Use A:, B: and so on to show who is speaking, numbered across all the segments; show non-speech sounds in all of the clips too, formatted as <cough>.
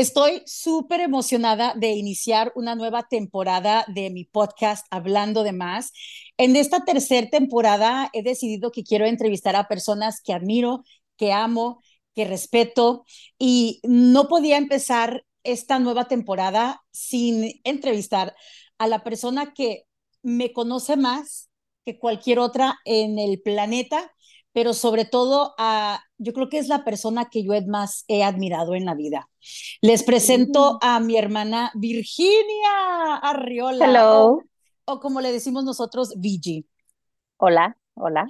A: Estoy súper emocionada de iniciar una nueva temporada de mi podcast Hablando de Más. En esta tercera temporada he decidido que quiero entrevistar a personas que admiro, que amo, que respeto y no podía empezar esta nueva temporada sin entrevistar a la persona que me conoce más que cualquier otra en el planeta, pero sobre todo a, yo creo que es la persona que yo más he admirado en la vida. Les presento a mi hermana Virginia Arriola.
B: Hello.
A: O, como le decimos nosotros, Vigi.
B: Hola, hola.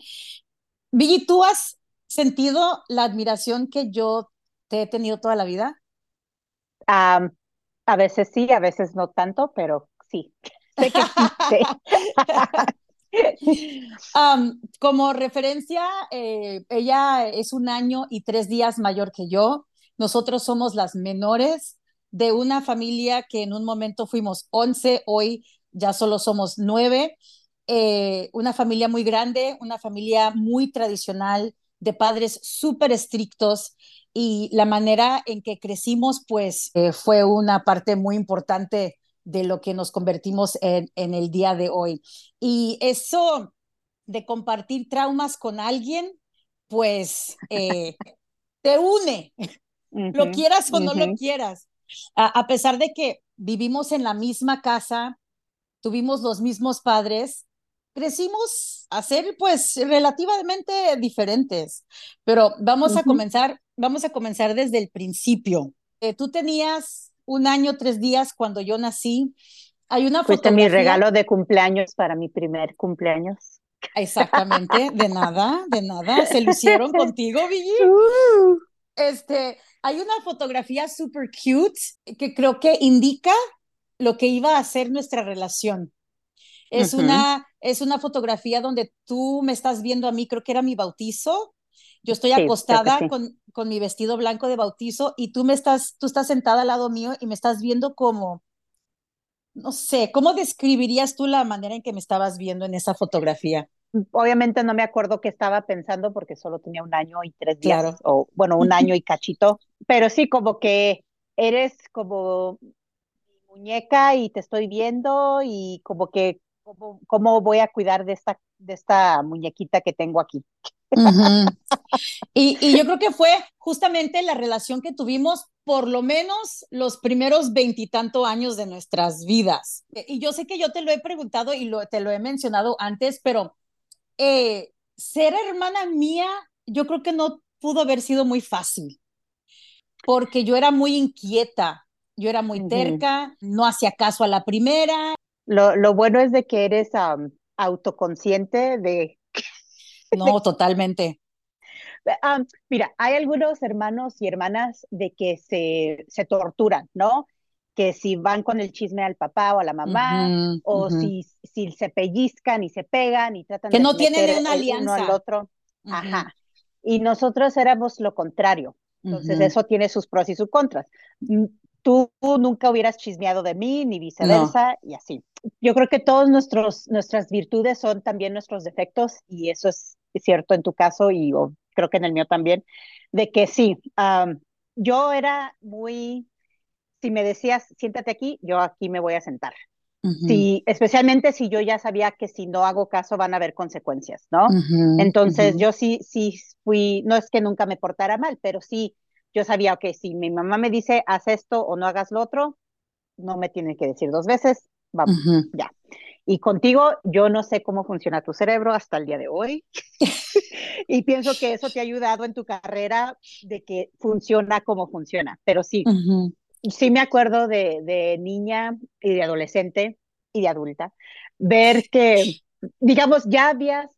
A: Vigi, ¿tú has sentido la admiración que yo te he tenido toda la vida?
B: a veces sí, a veces no tanto, pero sí. <laughs> Sé que <laughs> <laughs>
A: como referencia, eh, ella es un año y tres días mayor que yo. Nosotros somos las menores de una familia que en un momento fuimos 11, hoy ya solo somos nueve. Eh, una familia muy grande, una familia muy tradicional, de padres súper estrictos y la manera en que crecimos, pues eh, fue una parte muy importante de lo que nos convertimos en, en el día de hoy. Y eso de compartir traumas con alguien, pues eh, <laughs> te une, lo quieras o no lo quieras. A, pesar de que vivimos en la misma casa, tuvimos los mismos padres, crecimos a ser pues relativamente diferentes. Pero vamos a comenzar, vamos a comenzar desde el principio. Eh, tú tenías un año, tres días cuando yo nací. Hay una
B: Fuiste mi regalo de cumpleaños para mi primer cumpleaños.
A: Exactamente, de nada, de nada. Se lucieron contigo, Billy. <laughs> Uh. Este, hay una fotografía super cute que creo que indica lo que iba a ser nuestra relación. Es, una, es una fotografía donde tú me estás viendo a mí, creo que era mi bautizo, yo estoy acostada con, con mi vestido blanco de bautizo y tú me estás, tú estás sentada al lado mío y me estás viendo como, no sé, ¿cómo describirías tú la manera en que me estabas viendo en esa fotografía?
B: Obviamente no me acuerdo qué estaba pensando porque solo tenía un año y tres días, o bueno, un <laughs> año y cachito, pero sí como que eres como mi muñeca y te estoy viendo y como que cómo, cómo voy a cuidar de esta, de esta muñequita que tengo aquí
A: y, yo creo que fue justamente la relación que tuvimos por lo menos los primeros veintitantos años de nuestras vidas. Y yo sé que yo te lo he preguntado y lo, te lo he mencionado antes, pero eh, ser hermana mía, yo creo que no pudo haber sido muy fácil, porque yo era muy inquieta, yo era muy terca, no hacía caso a la primera.
B: Lo, lo bueno es de que eres autoconsciente de
A: no, <laughs> totalmente.
B: Ah, mira, hay algunos hermanos y hermanas de que se, se torturan, ¿no? Que si van con el chisme al papá o a la mamá, o si, si se pellizcan y se pegan y tratan
A: que
B: de
A: no tienen una alianza
B: uno al otro. Ajá. Y nosotros éramos lo contrario. Entonces, eso tiene sus pros y sus contras. Mm, tú nunca hubieras chismeado de mí, ni viceversa, y así. Yo creo que todas nuestras virtudes son también nuestros defectos, y eso es es cierto en tu caso y creo que en el mío también, de que sí, yo era muy, si me decías, siéntate aquí, yo aquí me voy a sentar. Sí, especialmente si yo ya sabía que si no hago caso van a haber consecuencias, ¿no? Entonces yo sí, sí fui, no es que nunca me portara mal, pero sí, yo sabía, que si mi mamá me dice, haz esto o no hagas lo otro, no me tiene que decir dos veces, vamos, ya. Y contigo, yo no sé cómo funciona tu cerebro hasta el día de hoy. <laughs> y pienso que eso te ha ayudado en tu carrera de que funciona como funciona. Pero sí, sí me acuerdo de, de niña y de adolescente y de adulta, ver que, digamos, ya habías,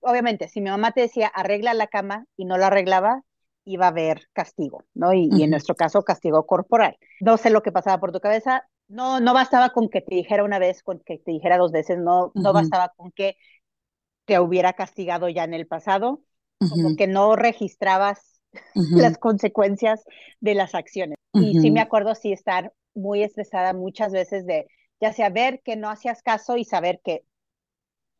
B: obviamente, si mi mamá te decía arregla la cama y no la arreglaba, iba a haber castigo, ¿no? Y, y, en nuestro caso, castigo corporal. No sé lo que pasaba por tu cabeza, no, no bastaba con que te dijera una vez, con que te dijera dos veces, no, no bastaba con que te hubiera castigado ya en el pasado, como que no registrabas las consecuencias de las acciones. Y sí me acuerdo sí estar muy estresada muchas veces de ya sea ver que no hacías caso y saber que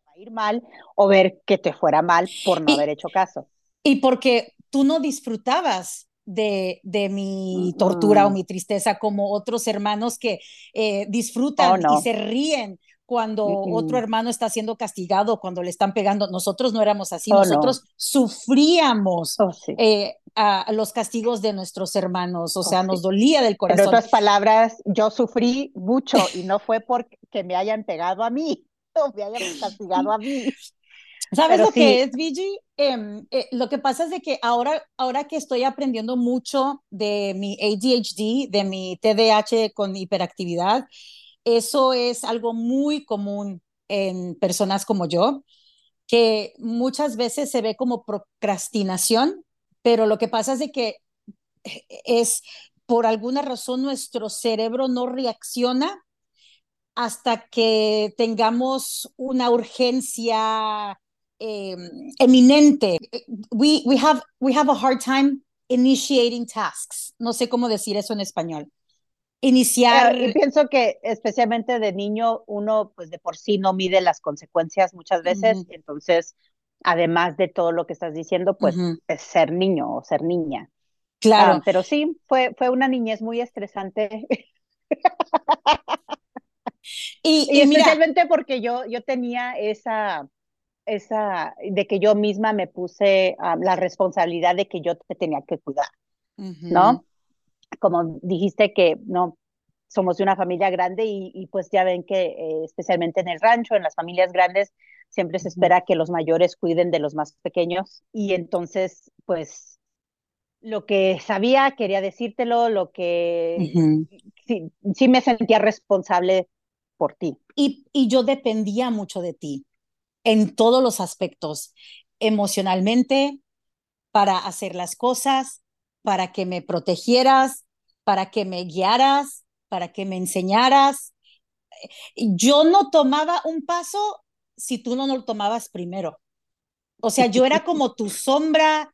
B: va a ir mal o ver que te fuera mal por no haber hecho caso.
A: Y porque tú no disfrutabas de, de mi tortura o mi tristeza como otros hermanos que eh, disfrutan
B: Oh,
A: y se ríen cuando otro hermano está siendo castigado, cuando le están pegando. Nosotros no éramos así,
B: Oh, no.
A: nosotros sufríamos
B: Oh, sí.
A: eh, a, los castigos de nuestros hermanos, o sea,
B: sí.
A: nos dolía del
B: En
A: corazón.
B: otras palabras, yo sufrí mucho y no fue porque me hayan pegado a mí <laughs> o me hayan castigado a mí.
A: ¿Sabes
B: Pero
A: lo que es, Vigi? Em, eh, lo que pasa es de que ahora, ahora que estoy aprendiendo mucho de mi ADHD, de mi TDAH con hiperactividad, eso es algo muy común en personas como yo, que muchas veces se ve como procrastinación, pero lo que pasa es de que eh, es por alguna razón nuestro cerebro no reacciona hasta que tengamos una urgencia eh, eminente. We, we, have, we have a hard time initiating tasks. No sé cómo decir eso en español. Iniciar.
B: Y pienso que especialmente de niño uno pues de por sí no mide las consecuencias muchas veces,
A: Ujú.
B: entonces además de todo lo que estás diciendo, pues
A: Ujú.
B: es ser niño o ser niña.
A: Claro.
B: Ah, pero sí, fue, fue una niñez muy estresante
A: y, <laughs>
B: y
A: y mira,
B: especialmente porque yo, yo tenía esa, esa, de que yo misma me puse ah, la responsabilidad de que yo te tenía que cuidar, ¿no? Como dijiste que no somos de una familia grande y, y pues ya ven que eh, especialmente en el rancho, en las familias grandes, siempre se espera que los mayores cuiden de los más pequeños y entonces pues lo que sabía quería decírtelo, lo que sí, sí me sentía responsable por ti.
A: Y, y yo dependía mucho de ti en todos los aspectos, emocionalmente, para hacer las cosas, para que me protegieras, para que me guiaras, para que me enseñaras. Yo no tomaba un paso si tú no lo tomabas primero. O sea, yo era como tu sombra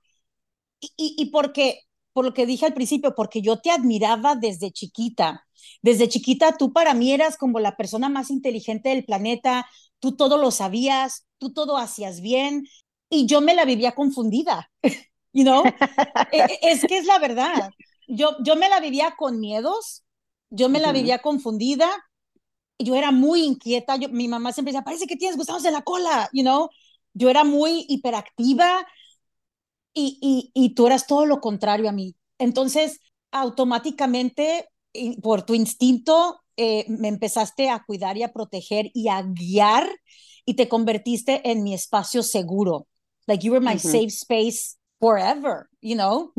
A: y, y, y porque, por lo que dije al principio, porque yo te admiraba desde chiquita. Desde chiquita tú para mí eras como la persona más inteligente del planeta, tú todo lo sabías, tú todo hacías bien y yo me la vivía confundida, <laughs> you know? E- es que es la verdad. Yo, yo me la vivía con miedos, yo me la vivía confundida, yo era muy inquieta, yo, mi mamá siempre decía, parece que tienes gusanos en la cola, you know? Yo era muy hiperactiva y, y, y tú eras todo lo contrario a mí. Entonces, automáticamente, por tu instinto, eh, me empezaste a cuidar y a proteger y a guiar y te convertiste en mi espacio seguro. Like you were my safe space forever, you know?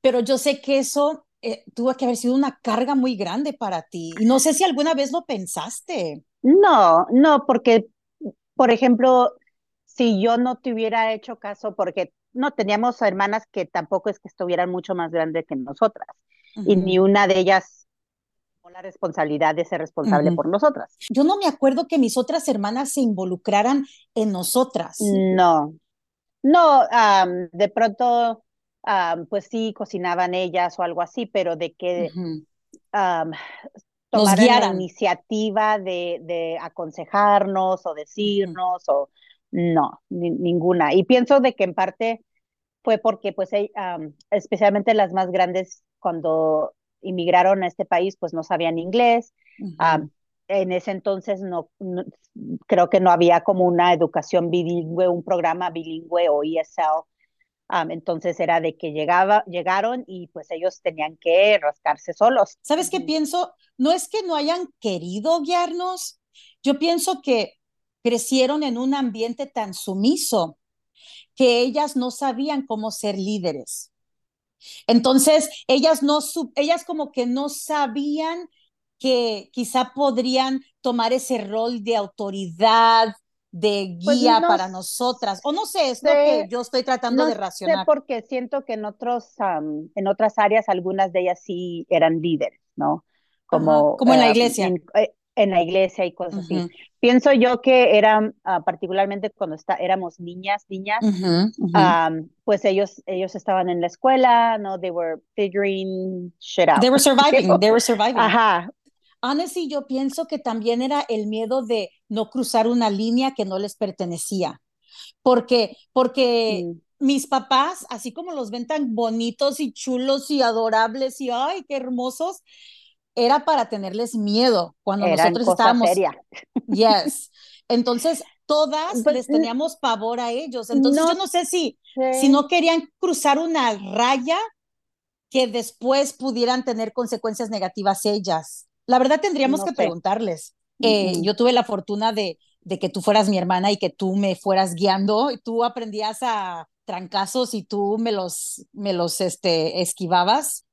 A: Pero yo sé que eso eh, tuvo que haber sido una carga muy grande para ti. Y no sé si alguna vez lo pensaste.
B: No, no, porque, por ejemplo, si yo no te hubiera hecho caso, porque no teníamos hermanas que tampoco es que estuvieran mucho más grandes que nosotras, y ni una de ellas tomó la responsabilidad de ser responsable por nosotras.
A: Yo no me acuerdo que mis otras hermanas se involucraran en nosotras.
B: No, no, am, de pronto, pues sí, cocinaban ellas o algo así, pero de que
A: Nos
B: tomaran la iniciativa de, de aconsejarnos o decirnos o no, ni- ninguna. Y pienso de que en parte fue porque pues am, especialmente las más grandes cuando inmigraron a este país pues no sabían inglés.
A: Ujú.
B: en ese entonces no, no- creo que no había como una educación bilingüe, un programa bilingüe o ESL. Entonces era de que llegaba, llegaron y pues ellos tenían que rascarse solos.
A: ¿Sabes qué pienso? No es que no hayan querido guiarnos, yo pienso que crecieron en un ambiente tan sumiso que ellas no sabían cómo ser líderes. Entonces, ellas no, ellas como que no sabían que quizá podrían tomar ese rol de autoridad, de
B: Pues
A: guía
B: no
A: para nosotras, o no sé, es lo que yo estoy tratando
B: no
A: de
B: sé
A: racionar.
B: porque siento que en otros, en otras áreas algunas de ellas sí eran líderes, ¿no?
A: Ajá,
B: Como
A: como en la
B: eh,
A: iglesia.
B: en, eh, en la iglesia y cosas así.
A: Ujú,
B: Pienso yo que eran, ah, particularmente cuando está, éramos niñas, niñas,
A: ujú, ujú.
B: um, pues ellos, ellos estaban en la escuela, ¿no? They were figuring shit out.
A: They were surviving, <laughs> they were surviving.
B: Ajá,
A: Honestly, yo pienso que también era el miedo de no cruzar una línea que no les pertenecía. Porque, porque
B: mm,
A: mis papás, así como los ven tan bonitos y chulos y adorables y ay, qué hermosos, era para tenerles miedo cuando nosotros estábamos.
B: Seria. <laughs>
A: Yes. Entonces, todas pues, les teníamos pavor a ellos. Entonces, yo no sé si, si no querían cruzar una raya que después pudieran tener consecuencias negativas ellas. La verdad tendríamos que preguntarles. Eh, yo tuve la fortuna de, de que tú fueras mi hermana y que tú me fueras guiando y tú aprendías a trancazos y tú me los, me los este, esquivabas.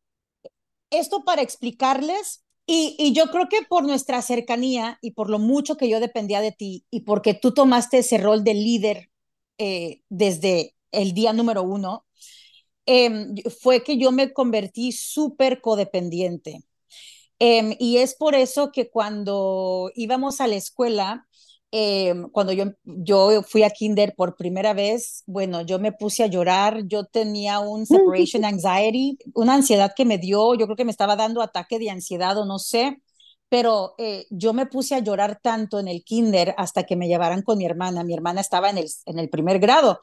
A: Esto para explicarles, y, yo creo que por nuestra cercanía y por lo mucho que yo dependía de ti y porque tú tomaste ese rol de líder eh, desde el día número uno, em, fue que yo me convertí súper codependiente. Em, y es por eso que cuando íbamos a la escuela, Em, cuando yo, yo fui a Kinder por primera vez, bueno, yo me puse a llorar, yo tenía un separation anxiety, una ansiedad que me dio, yo creo que me estaba dando ataque de ansiedad o no sé, pero eh, yo me puse a llorar tanto en el Kinder hasta que me llevaran con mi hermana. Mi hermana estaba en el, en el primer grado.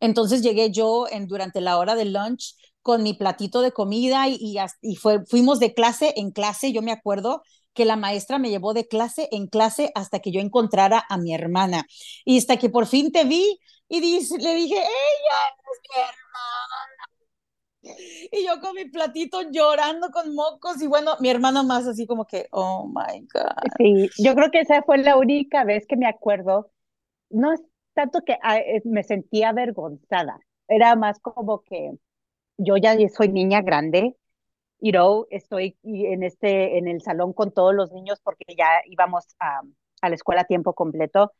A: Entonces llegué yo en, durante la hora del lunch con mi platito de comida y, y, y fue, fuimos de clase en clase, yo me acuerdo, que la maestra me llevó de clase en clase hasta que yo encontrara a mi hermana. Y hasta que por fin te vi y le dije, ella es mi hermana. Y yo con mi platito llorando con mocos y bueno, mi hermana más así como que, oh my God.
B: Sí, yo creo que esa fue la única vez que me acuerdo. No es tanto que ah, me sentía avergonzada, era más como que yo ya soy niña grande you know, estoy en este, en el salón con todos los niños porque ya íbamos a, a la escuela a tiempo completo.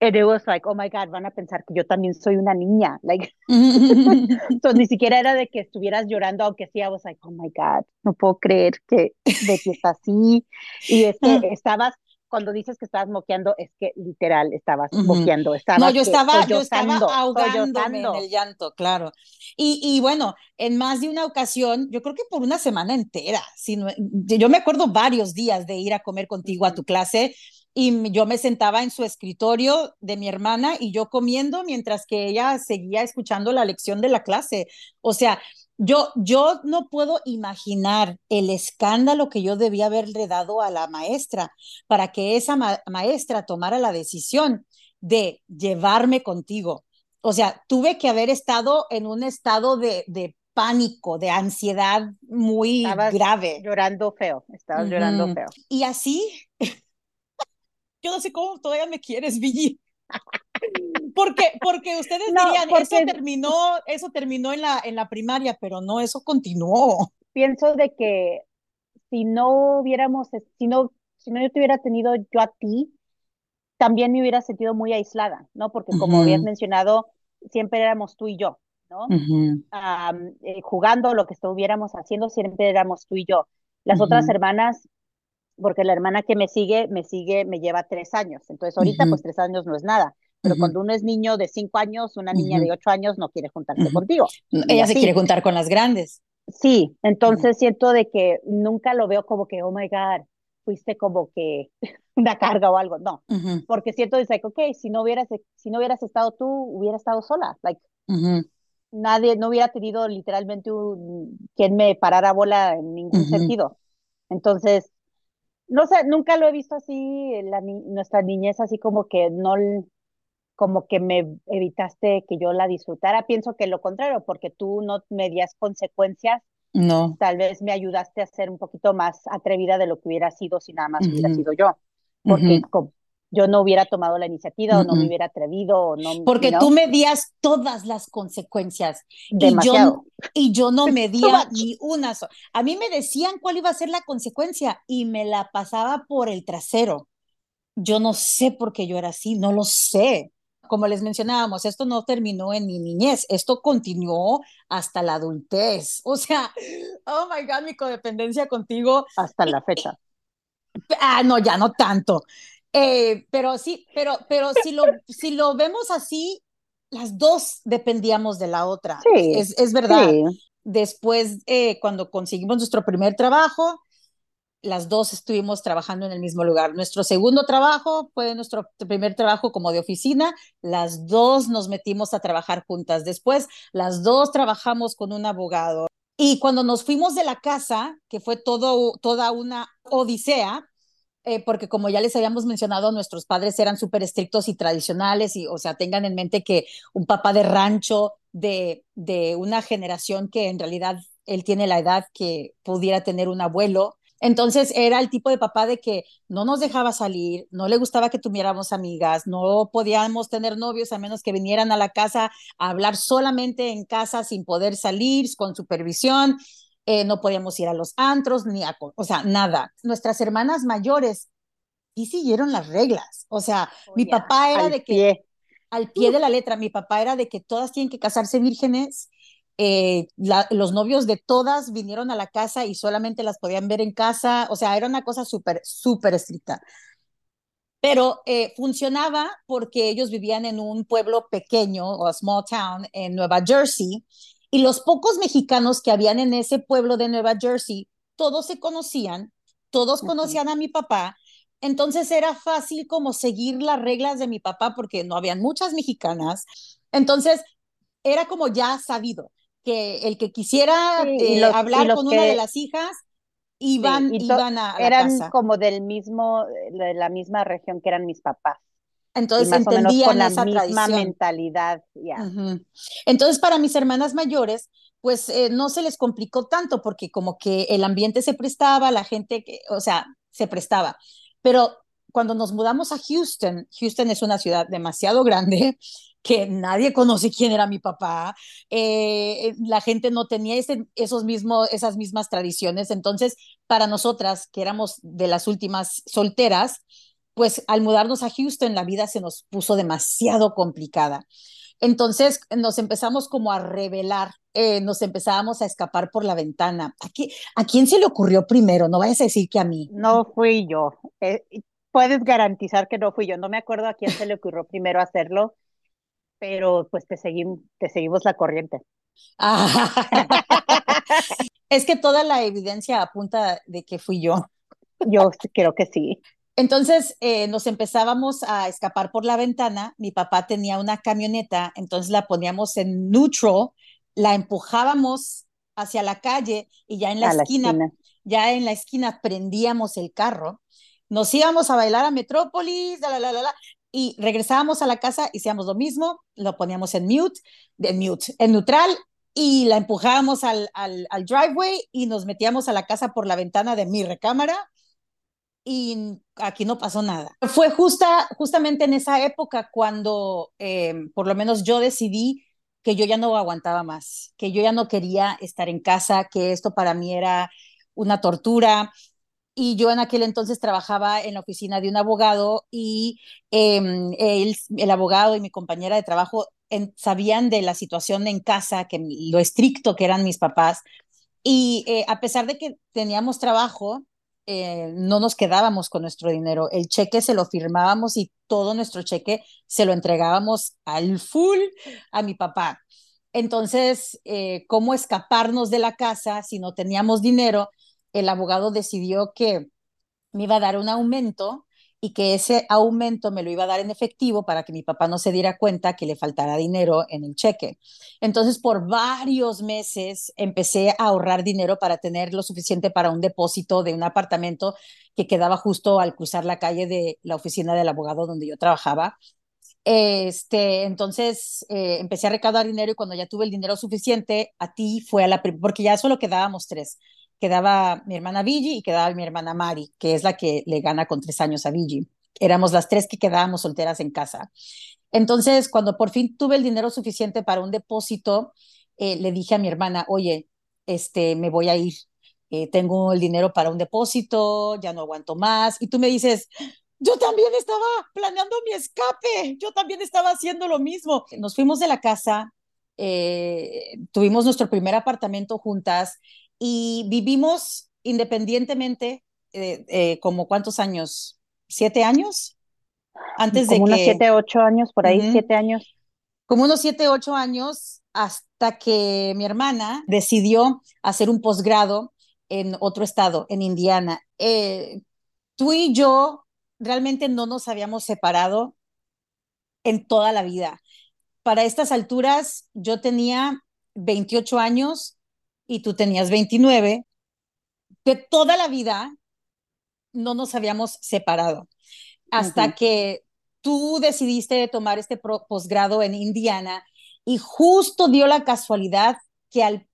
B: And it was like, oh my God, van a pensar que yo también soy una niña. Like, <laughs> <laughs> entonces ni siquiera era de que estuvieras llorando, aunque sí, I was like, oh my God, no puedo creer que Betty está así. Y es que <laughs> estabas cuando dices que estabas moqueando, es que literal estabas moqueando. Estabas
A: no, yo estaba, yo estaba ahogándome en el llanto, claro. Y, y, bueno, en más de una ocasión, yo creo que por una semana entera, si yo me acuerdo varios días de ir a comer contigo a tu clase y yo me sentaba en su escritorio de mi hermana y yo comiendo mientras que ella seguía escuchando la lección de la clase. O sea, yo, yo no puedo imaginar el escándalo que yo debía haberle dado a la maestra para que esa maestra tomara la decisión de llevarme contigo. O sea, tuve que haber estado en un estado de, de pánico, de ansiedad muy grave.
B: Llorando feo, estabas llorando feo.
A: Y así, yo no sé cómo todavía me quieres, Billy. <laughs> Porque, porque ustedes dirían, eso terminó, eso terminó en la, en la primaria, pero no, eso continuó.
B: Pienso de que si no hubiéramos, si no, si no yo te hubiera tenido yo a ti, también me hubiera sentido muy aislada, ¿no? Porque como habías mencionado, siempre éramos tú y yo, ¿no? Eh, jugando, lo que estuviéramos haciendo, siempre éramos tú y yo. Las otras hermanas, porque la hermana que me sigue, me sigue, me lleva tres años. Entonces ahorita, pues tres años no es nada. Pero cuando uno es niño de cinco años, una niña de ocho años no quiere juntarse contigo.
A: Ella se quiere juntar con las grandes.
B: Sí, entonces siento de que nunca lo veo como que, oh my God, fuiste como que <laughs> una carga o algo, no, porque siento de que, ok, si no hubieras, si no hubieras estado tú, hubiera estado sola, like, nadie, no hubiera tenido literalmente un, quien me parara bola en ningún sentido. Entonces, no sé, nunca lo he visto así, la, nuestra niñez así como que no, como que me evitaste que yo la disfrutara. Pienso que lo contrario, porque tú no me días consecuencias.
A: No.
B: Tal vez me ayudaste a ser un poquito más atrevida de lo que hubiera sido si nada más hubiera sido yo. Porque yo no hubiera tomado la iniciativa o no me hubiera atrevido. O no,
A: porque tú medías todas las consecuencias.
B: Demasiado.
A: Y yo, y yo no <laughs> medía ni una sola. A mí me decían cuál iba a ser la consecuencia y me la pasaba por el trasero. Yo no sé por qué yo era así, no lo sé como les mencionábamos, esto no terminó en mi niñez, esto continuó hasta la adultez. <laughs> O sea, oh my God, mi codependencia contigo.
B: Hasta la fecha.
A: Ah, no, ya no tanto. Eh, pero sí, pero, pero si, lo, si lo vemos así, las dos dependíamos de la otra.
B: Sí,
A: es, es verdad. Después, eh, cuando conseguimos nuestro primer trabajo, las dos estuvimos trabajando en el mismo lugar. Nuestro segundo trabajo fue nuestro primer trabajo como de oficina. Las dos nos metimos a trabajar juntas. Después, las dos trabajamos con un abogado. Y cuando nos fuimos de la casa, que fue todo, toda una odisea, eh, porque como ya les habíamos mencionado, nuestros padres eran súper estrictos y tradicionales, y o sea, tengan en mente que un papá de rancho de, de una generación que en realidad él tiene la edad que pudiera tener un abuelo, entonces era el tipo de papá de que no nos dejaba salir, no le gustaba que tuviéramos amigas, no podíamos tener novios a menos que vinieran a la casa a hablar solamente en casa sin poder salir, con supervisión. Eh, no podíamos ir a los antros, ni a, o sea, nada. Nuestras hermanas mayores sí siguieron las reglas. O sea, mi papá era de que, al pie de la letra, mi papá era de que todas tienen que casarse vírgenes eh, los novios de todas vinieron a la casa y solamente las podían ver en casa, o sea, era una cosa súper, súper estricta. Pero eh, funcionaba porque ellos vivían en un pueblo pequeño o small town en Nueva Jersey y los pocos mexicanos que habían en ese pueblo de Nueva Jersey, todos se conocían, todos conocían a mi papá, entonces era fácil como seguir las reglas de mi papá porque no habían muchas mexicanas. Entonces era como ya sabido que el que quisiera eh, hablar con una de las hijas iban, iban a, la
B: eran como del mismo, de la misma región que eran mis papás.
A: Entonces entendían con
B: la
A: esa
B: misma mentalidad. ya
A: Entonces para mis hermanas mayores, pues eh, no se les complicó tanto porque como que el ambiente se prestaba, la gente, o sea, se prestaba. Pero cuando nos mudamos a Houston, Houston es una ciudad demasiado grande <laughs> que nadie conoce quién era mi papá, eh, la gente no tenía ese, esos mismos, esas mismas tradiciones, entonces para nosotras, que éramos de las últimas solteras, pues al mudarnos a Houston la vida se nos puso demasiado complicada. Entonces nos empezamos como a revelar, eh, nos empezábamos a escapar por la ventana. ¿A, ¿A quién se le ocurrió primero? No vayas a decir que a mí.
B: No fui yo. puedes garantizar que no fui yo. No me acuerdo a quién se le ocurrió primero hacerlo, pero pues te, seguimos, te seguimos la corriente. <laughs>
A: es que toda la evidencia apunta de que fui yo.
B: Yo creo que sí.
A: Entonces eh, nos empezábamos a escapar por la ventana. Mi papá tenía una camioneta, entonces la poníamos en neutral, la empujábamos hacia la calle y ya en la, esquina, ya en la esquina prendíamos el carro. Nos íbamos a bailar a Metrópolis, la, la, la, la, y regresábamos a la casa, hacíamos lo mismo, lo poníamos en mute, de mute, en neutral y la empujábamos al, al, al, driveway y nos metíamos a la casa por la ventana de mi recámara y aquí no pasó nada. Fue justa, justamente en esa época cuando eh, por lo menos yo decidí que yo ya no aguantaba más, que yo ya no quería estar en casa, que esto para mí era una tortura, y yo en aquel entonces trabajaba en la oficina de un abogado y em, el abogado y mi compañera de trabajo sabían de la situación en casa, que lo estricto que eran mis papás. Y eh, a pesar de que teníamos trabajo, eh, no nos quedábamos con nuestro dinero. El cheque se lo firmábamos y todo nuestro cheque se lo entregábamos al full a mi papá. Entonces, eh, ¿cómo escaparnos de la casa si no teníamos dinero? el abogado decidió que me iba a dar un aumento y que ese aumento me lo iba a dar en efectivo para que mi papá no se diera cuenta que le faltara dinero en el cheque. Entonces, por varios meses empecé a ahorrar dinero para tener lo suficiente para un depósito de un apartamento que quedaba justo al cruzar la calle de la oficina del abogado donde yo trabajaba. Este, entonces eh, empecé a recaudar dinero y cuando ya tuve el dinero suficiente, a ti fue a la, porque ya solo quedábamos tres quedaba mi hermana Vigi y quedaba mi hermana Mari, que es la que le gana con tres años a Vigi. Éramos las tres que quedábamos solteras en casa. Entonces, cuando por fin tuve el dinero suficiente para un depósito, eh, le dije a mi hermana, oye, este, me voy a ir, eh, tengo el dinero para un depósito, ya no aguanto más. Y tú me dices, yo también estaba planeando mi escape, yo también estaba haciendo lo mismo. Nos fuimos de la casa, eh, tuvimos nuestro primer apartamento juntas y vivimos independientemente, eh, eh, como cuántos años, siete años,
B: antes de que... unos siete, ocho años, por ahí, siete años.
A: Como unos siete, ocho años, hasta que mi hermana decidió hacer un posgrado en otro estado, en Indiana. eh, tú y yo realmente no nos habíamos separado en toda la vida. Para estas alturas, yo tenía 28 años y tú tenías 29. De toda la vida no nos habíamos separado hasta que tú decidiste tomar este posgrado en Indiana y justo dio la casualidad que al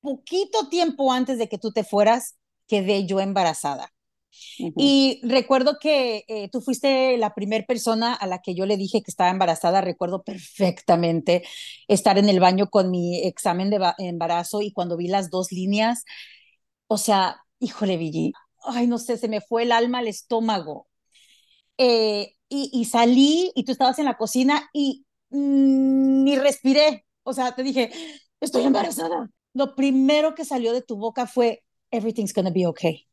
A: poquito tiempo antes de que tú te fueras, quedé yo embarazada. Y recuerdo que eh, tú fuiste la primera persona a la que yo le dije que estaba embarazada. Recuerdo perfectamente estar en el baño con mi examen de embarazo y cuando vi las dos líneas, o sea, híjole, Vigi, ay, no sé, se me fue el alma al estómago. Eh, y, salí y tú estabas en la cocina y mm, ni respiré. O sea, te dije, estoy embarazada. Lo primero que salió de tu boca fue, everything's gonna be okay.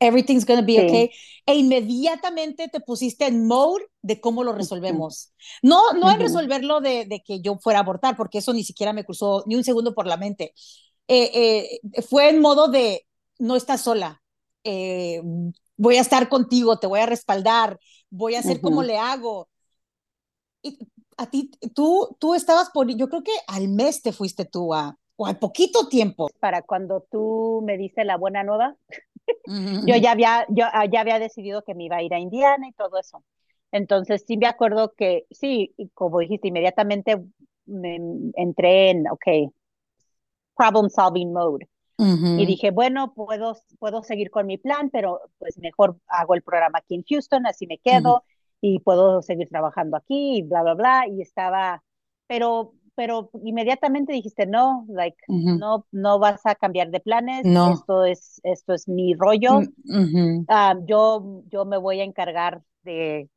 A: Everything's gonna be okay. E inmediatamente te pusiste en mode de cómo lo resolvemos. No, no en resolverlo de, de, que yo fuera a abortar, porque eso ni siquiera me cruzó ni un segundo por la mente. Eh, eh, fue en modo de, no estás sola. Eh, voy a estar contigo, te voy a respaldar, voy a hacer como le hago. Y a ti, tú, tú estabas por, yo creo que al mes te fuiste tú a, o al poquito tiempo.
B: Para cuando tú me diste la buena nueva, yo ya había, yo ah, ya había decidido que me iba a ir a Indiana y todo eso. Entonces sí me acuerdo que, sí, como dijiste, inmediatamente me entré en, ok, problem solving mode. Y dije, bueno, puedo, puedo seguir con mi plan, pero pues mejor hago el programa aquí en Houston, así me quedo y puedo seguir trabajando aquí y bla, bla, bla. Y estaba, pero, pero inmediatamente dijiste, no, like, no, no vas a cambiar de planes, no. esto es, esto es mi rollo. Mm, ah, yo, yo me voy a encargar de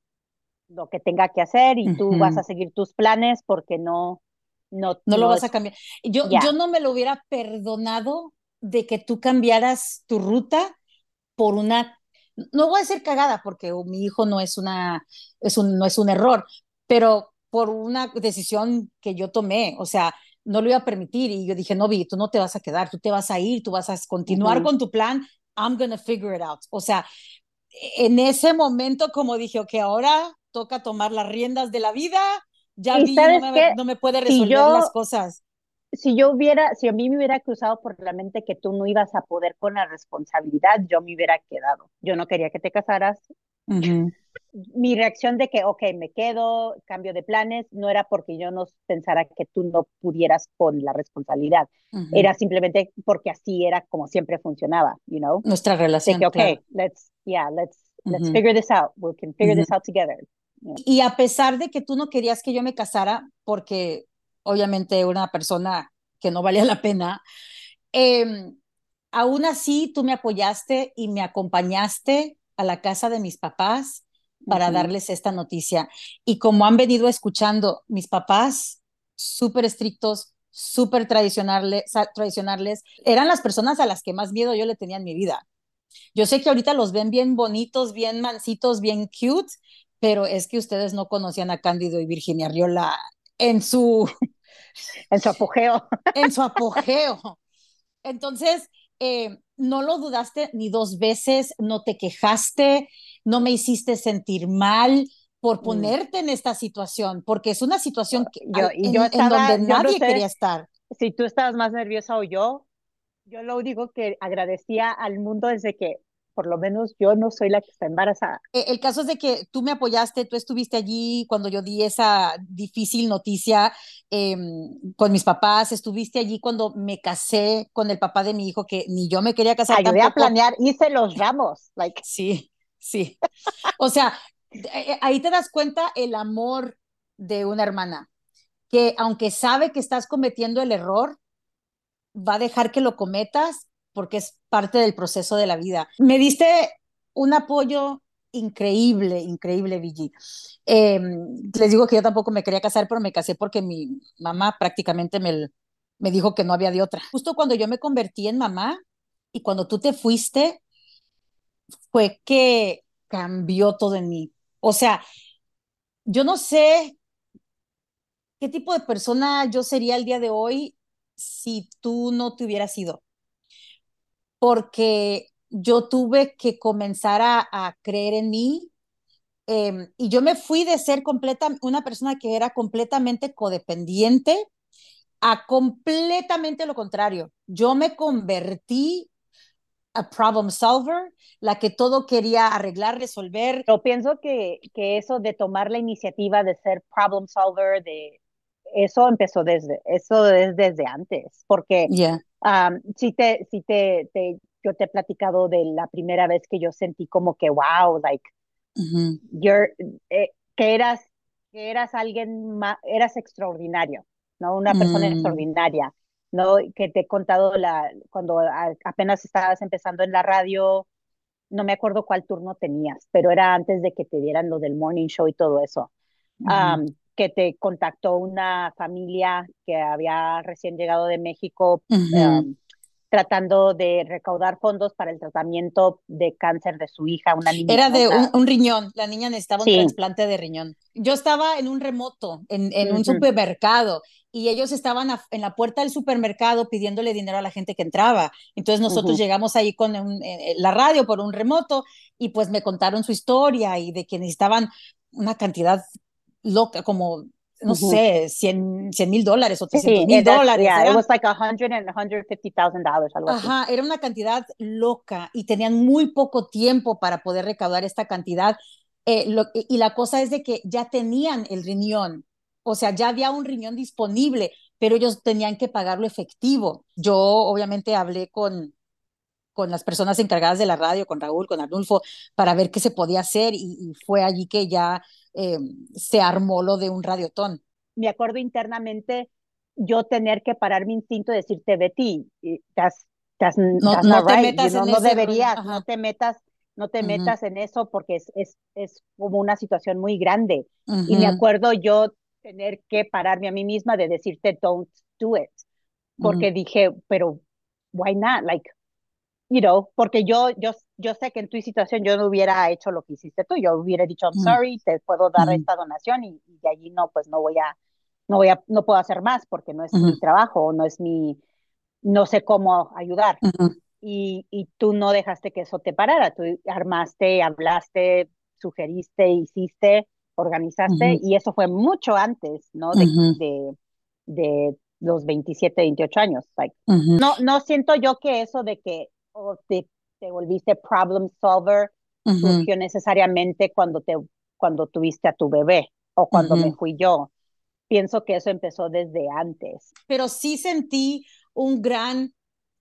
B: lo que tenga que hacer y tú vas a seguir tus planes porque no, no,
A: no, lo vas a cambiar. Yo, yo no me lo hubiera perdonado de que tú cambiaras tu ruta por una, no voy a decir cagada porque mi hijo no es una, es un, no es un error, pero por una decisión que yo tomé, o sea, no lo iba a permitir y yo dije, no, Vi, tú no te vas a quedar, tú te vas a ir, tú vas a continuar con tu plan, I'm gonna figure it out. O sea, en ese momento como dije, ok, ahora toca tomar las riendas de la vida, ya vi, no me, no me, puede resolver las cosas
B: si yo hubiera, si a mí me hubiera cruzado por la mente que tú no ibas a poder con la responsabilidad, yo me hubiera quedado. Yo no quería que te casaras. Mi reacción de que, ok, me quedo, cambio de planes, no era porque yo no pensara que tú no pudieras con la responsabilidad. Era simplemente porque así era como siempre funcionaba, you know?
A: Nuestra relación.
B: De que, ok, let's, yeah, let's, let's figure this out. We can figure this out together.
A: Y a pesar de que tú no querías que yo me casara, porque obviamente una persona que no valía la pena, em, aún así tú me apoyaste y me acompañaste a la casa de mis papás para darles esta noticia. Y como han venido escuchando, mis papás, súper estrictos, súper tradicionales, tradicionales, eran las personas a las que más miedo yo le tenía en mi vida. Yo sé que ahorita los ven bien bonitos, bien mansitos, bien cute, pero es que ustedes no conocían a Cándido y Virginia Riola en su
B: en su apogeo. <laughs>
A: en su apogeo. Entonces, eh, no lo dudaste ni dos veces, no te quejaste, no me hiciste sentir mal por mm. ponerte en esta situación, porque es una situación que, yo, en, yo donde nadie quería estar.
B: Si tú estabas más nerviosa o yo, yo lo único que agradecía al mundo desde que por lo menos yo no soy la que está embarazada.
A: Eh, el caso es de que tú me apoyaste, tú estuviste allí cuando yo di esa difícil noticia em, con mis papás, estuviste allí cuando me casé con el papá de mi hijo, que ni yo me quería casar.
B: Ayudé a planear, hice los ramos. Like.
A: Sí, sí. o sea, eh, eh, ahí te das cuenta el amor de una hermana, que aunque sabe que estás cometiendo el error, va a dejar que lo cometas porque es parte del proceso de la vida. Me diste un apoyo increíble, increíble, Vigi. Em, les digo que yo tampoco me quería casar, pero me casé porque mi mamá prácticamente me, me dijo que no había de otra. Justo cuando yo me convertí en mamá y cuando tú te fuiste, fue que cambió todo en mí. O sea, yo no sé qué tipo de persona yo sería el día de hoy si tú no te hubieras ido porque yo tuve que comenzar a, creer en mí. Em, y yo me fui de ser completa, una persona que era completamente codependiente a completamente lo contrario. Yo me convertí a problem solver, la que todo quería arreglar, resolver.
B: Yo pienso que, que eso de tomar la iniciativa de ser problem solver, de eso empezó desde, eso es desde antes, porque um, si te, si te, te, yo te he platicado de la primera vez que yo sentí como que, wow, like, you're, eh, que eras, que eras alguien, eras extraordinario, ¿no? Una persona mm. extraordinaria, ¿no? Que te he contado la, cuando apenas estabas empezando en la radio, no me acuerdo cuál turno tenías, pero era antes de que te dieran lo del morning show y todo eso que te contactó una familia que había recién llegado de México um, tratando de recaudar fondos para el tratamiento de cáncer de su hija, una niña.
A: Era de un, riñón, la niña necesitaba un trasplante de riñón. Yo estaba en un remoto, en, en un supermercado, y ellos estaban en la puerta del supermercado pidiéndole dinero a la gente que entraba. Entonces nosotros llegamos ahí con eh, la radio por un remoto y pues me contaron su historia y de que necesitaban una cantidad loca, como, no sé, 100 mil dólares o 300 mil dólares.
B: Yeah, it was like 100 and 150,000 dollars.
A: Ajá, era una cantidad loca y tenían muy poco tiempo para poder recaudar esta cantidad. Eh, y la cosa es de que ya tenían el riñón, o sea, ya había un riñón disponible, pero ellos tenían que pagarlo efectivo. Yo obviamente hablé con, con las personas encargadas de la radio, con Raúl, con Arnulfo, para ver qué se podía hacer y fue allí que ya eh, se armó lo de un radiotón.
B: Me acuerdo internamente yo tener que parar mi instinto y decirte, Betty, that's, no, no te metas en no deberías, no te metas, no te metas en eso porque es, es, es, como una situación muy grande. Y me acuerdo yo tener que pararme a mí misma de decirte, don't do it, porque dije, pero why not? Like, you know, porque yo, yo, yo sé que en tu situación yo no hubiera hecho lo que hiciste tú, yo hubiera dicho, I'm mm. sorry, te puedo dar esta donación y, de allí no, pues no voy a, no voy a, no puedo hacer más porque no es mi trabajo, no es mi, no sé cómo ayudar. y, y tú no dejaste que eso te parara, tú armaste, hablaste, sugeriste, hiciste, organizaste, y eso fue mucho antes, ¿no? De, de, de, los 27, 28 años. Like, no, no siento yo que eso de que o te, te volviste problem solver surgió necesariamente cuando, te, cuando tuviste a tu bebé o cuando me fui yo. Pienso que eso empezó desde antes.
A: Pero sí sentí un gran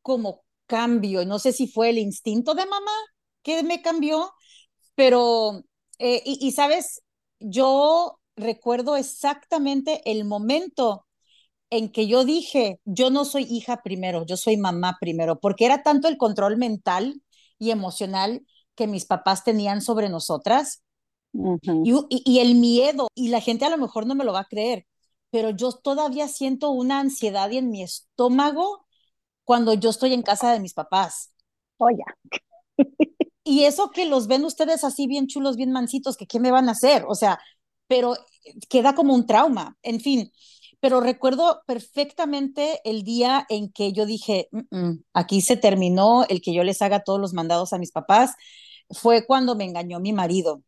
A: como cambio. No sé si fue el instinto de mamá que me cambió, pero, eh, y, y sabes, yo recuerdo exactamente el momento en que yo dije, yo no soy hija primero, yo soy mamá primero, porque era tanto el control mental y emocional que mis papás tenían sobre nosotras y, el miedo, y la gente a lo mejor no me lo va a creer, pero yo todavía siento una ansiedad en mi estómago cuando yo estoy en casa de mis papás.
B: Oye. <laughs>
A: y eso que los ven ustedes así bien chulos, bien mansitos, que qué me van a hacer, o sea, pero queda como un trauma. En fin, pero recuerdo perfectamente el día en que yo dije, aquí se terminó el que yo les haga todos los mandados a mis papás, fue cuando me engañó mi marido.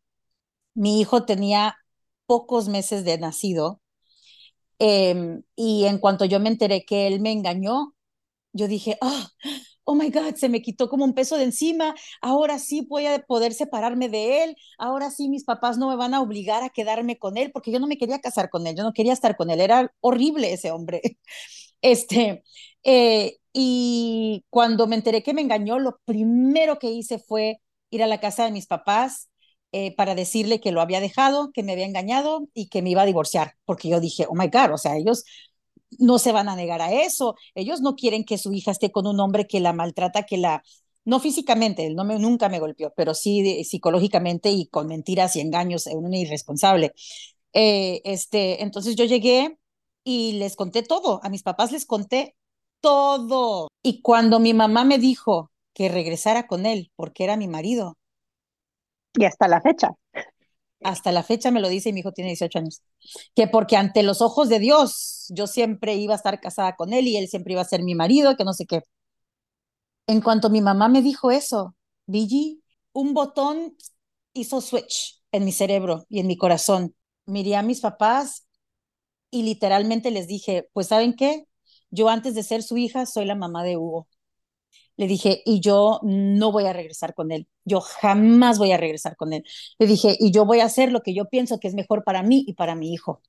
A: Mi hijo tenía pocos meses de nacido em, y en cuanto yo me enteré que él me engañó, yo dije, ah, my God, se me quitó como un peso de encima, ahora sí voy a poder separarme de él, ahora sí mis papás no me van a obligar a quedarme con él, porque yo no me quería casar con él, yo no quería estar con él, era horrible ese hombre. <laughs> Este, eh, y cuando me enteré que me engañó, lo primero que hice fue ir a la casa de mis papás eh, para decirle que lo había dejado, que me había engañado y que me iba a divorciar, porque yo dije, oh my God, o sea, ellos no se van a negar a eso. Ellos no quieren que su hija esté con un hombre que la maltrata, que la, no físicamente, él no me, nunca me golpeó, pero sí psicológicamente y con mentiras y engaños, un irresponsable. Eh, este, entonces yo llegué y les conté todo, a mis papás les conté todo. Y cuando mi mamá me dijo que regresara con él, porque era mi marido.
B: Y hasta la fecha
A: hasta la fecha me lo dice y mi hijo tiene 18 años, que porque ante los ojos de Dios yo siempre iba a estar casada con él y él siempre iba a ser mi marido, que no sé qué. En cuanto mi mamá me dijo eso, Vigi, un botón hizo switch en mi cerebro y en mi corazón. Miré a mis papás y literalmente les dije, pues ¿saben qué? Yo antes de ser su hija soy la mamá de Hugo. Le dije, y yo no voy a regresar con él. Yo jamás voy a regresar con él. Le dije, y yo voy a hacer lo que yo pienso que es mejor para mí y para mi hijo.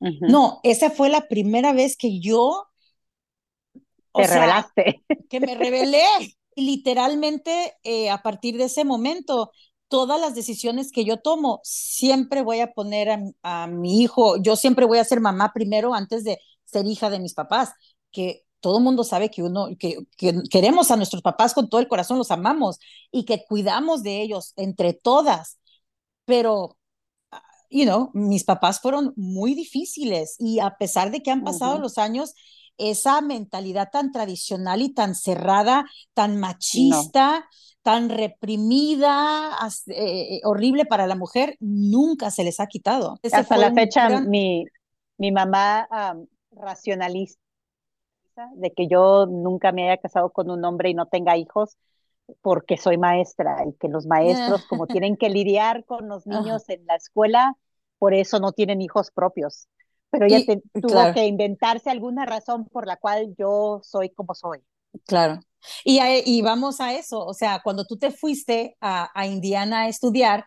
A: No, esa fue la primera vez que yo...
B: Te revelaste.
A: Que me revelé. Y literalmente, eh, a partir de ese momento, todas las decisiones que yo tomo, siempre voy a poner a, mi hijo, yo siempre voy a ser mamá primero antes de ser hija de mis papás, que todo el mundo sabe que uno, que, queremos a nuestros papás con todo el corazón, los amamos y que cuidamos de ellos entre todas, pero, you know, mis papás fueron muy difíciles y a pesar de que han pasado los años, esa mentalidad tan tradicional y tan cerrada, tan machista, tan reprimida, eh, horrible para la mujer, nunca se les ha quitado.
B: Hasta la fecha, mi, mi mamá racionalista de que yo nunca me haya casado con un hombre y no tenga hijos porque soy maestra y que los maestros como <laughs> tienen que lidiar con los niños en la escuela, por eso no tienen hijos propios. Pero ella tuvo que inventarse alguna razón por la cual yo soy como soy.
A: Claro. Y, y vamos a eso, o sea, cuando tú te fuiste a, a Indiana a estudiar,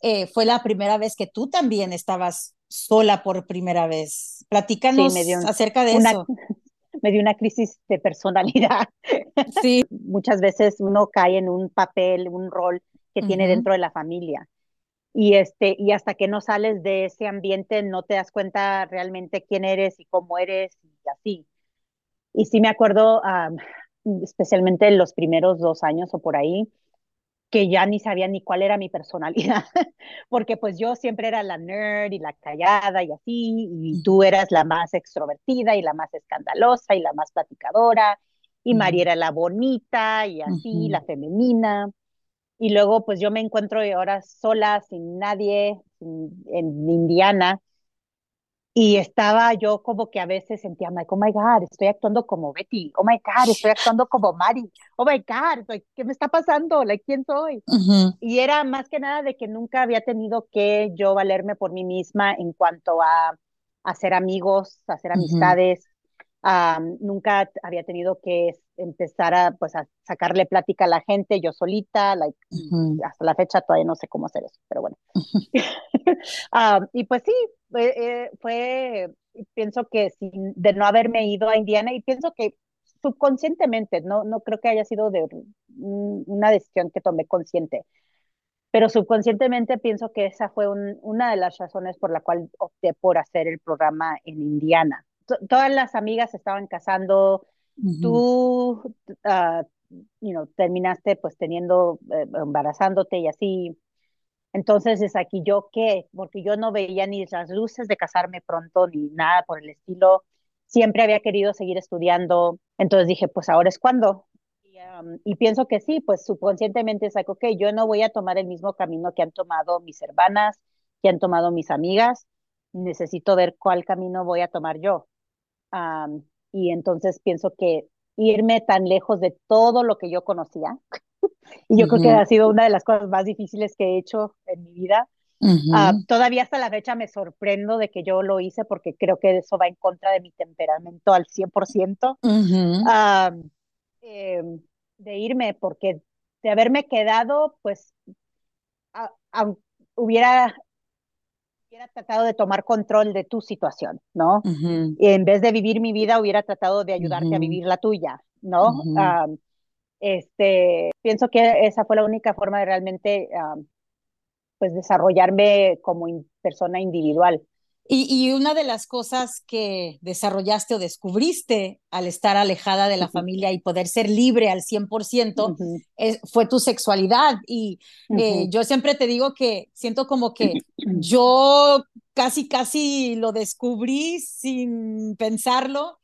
A: eh, fue la primera vez que tú también estabas sola por primera vez. Platícanos acerca de eso.
B: Me dio una crisis de personalidad. Sí. <laughs> Muchas veces uno cae en un papel, un rol que tiene dentro de la familia. Y, este, y hasta que no sales de ese ambiente no te das cuenta realmente quién eres y cómo eres y así. Y sí me acuerdo, especialmente en los primeros dos años o por ahí, que ya ni sabía ni cuál era mi personalidad, <laughs> porque pues yo siempre era la nerd y la callada y así, y tú eras la más extrovertida y la más escandalosa y la más platicadora, y María era la bonita y así, la femenina. Y luego pues yo me encuentro ahora sola, sin nadie, en Indiana, y estaba yo como que a veces sentía, oh my God, estoy actuando como Betty, oh my God, estoy actuando como Mari, oh my God, ¿qué me está pasando? Like, ¿Quién soy? Y era más que nada de que nunca había tenido que yo valerme por mí misma en cuanto a hacer amigos, hacer amistades, nunca había tenido que empezar a, pues, a sacarle plática a la gente yo solita, like, hasta la fecha todavía no sé cómo hacer eso, pero bueno. <laughs> <laughs> y pues sí, eh, fue, pienso que sin, de no haberme ido a Indiana y pienso que subconscientemente, no, no creo que haya sido de una decisión que tomé consciente, pero subconscientemente pienso que esa fue una de las razones por la cual opté por hacer el programa en Indiana todas las amigas estaban casando, tú, uh, you know, terminaste pues teniendo, eh, embarazándote y así. Entonces es aquí yo qué, porque yo no veía ni las luces de casarme pronto ni nada por el estilo. Siempre había querido seguir estudiando. Entonces dije, pues ahora es cuando. Y, pienso que sí, pues subconscientemente es que, ok, yo no voy a tomar el mismo camino que han tomado mis hermanas, que han tomado mis amigas. Necesito ver cuál camino voy a tomar yo y entonces pienso que irme tan lejos de todo lo que yo conocía, <laughs> y yo creo que ha sido una de las cosas más difíciles que he hecho en mi vida. todavía hasta la fecha me sorprendo de que yo lo hice porque creo que eso va en contra de mi temperamento al 100%. Em, de irme, porque de haberme quedado, pues hubiera hubiera tratado de tomar control de tu situación, ¿no? y en vez de vivir mi vida, hubiera tratado de ayudarte a vivir la tuya, ¿no? este, pienso que esa fue la única forma de realmente, pues, desarrollarme como persona individual.
A: Y, una de las cosas que desarrollaste o descubriste al estar alejada de la familia y poder ser libre al 100% fue tu sexualidad. Y eh, yo siempre te digo que siento como que <clears throat> yo casi, casi lo descubrí sin pensarlo.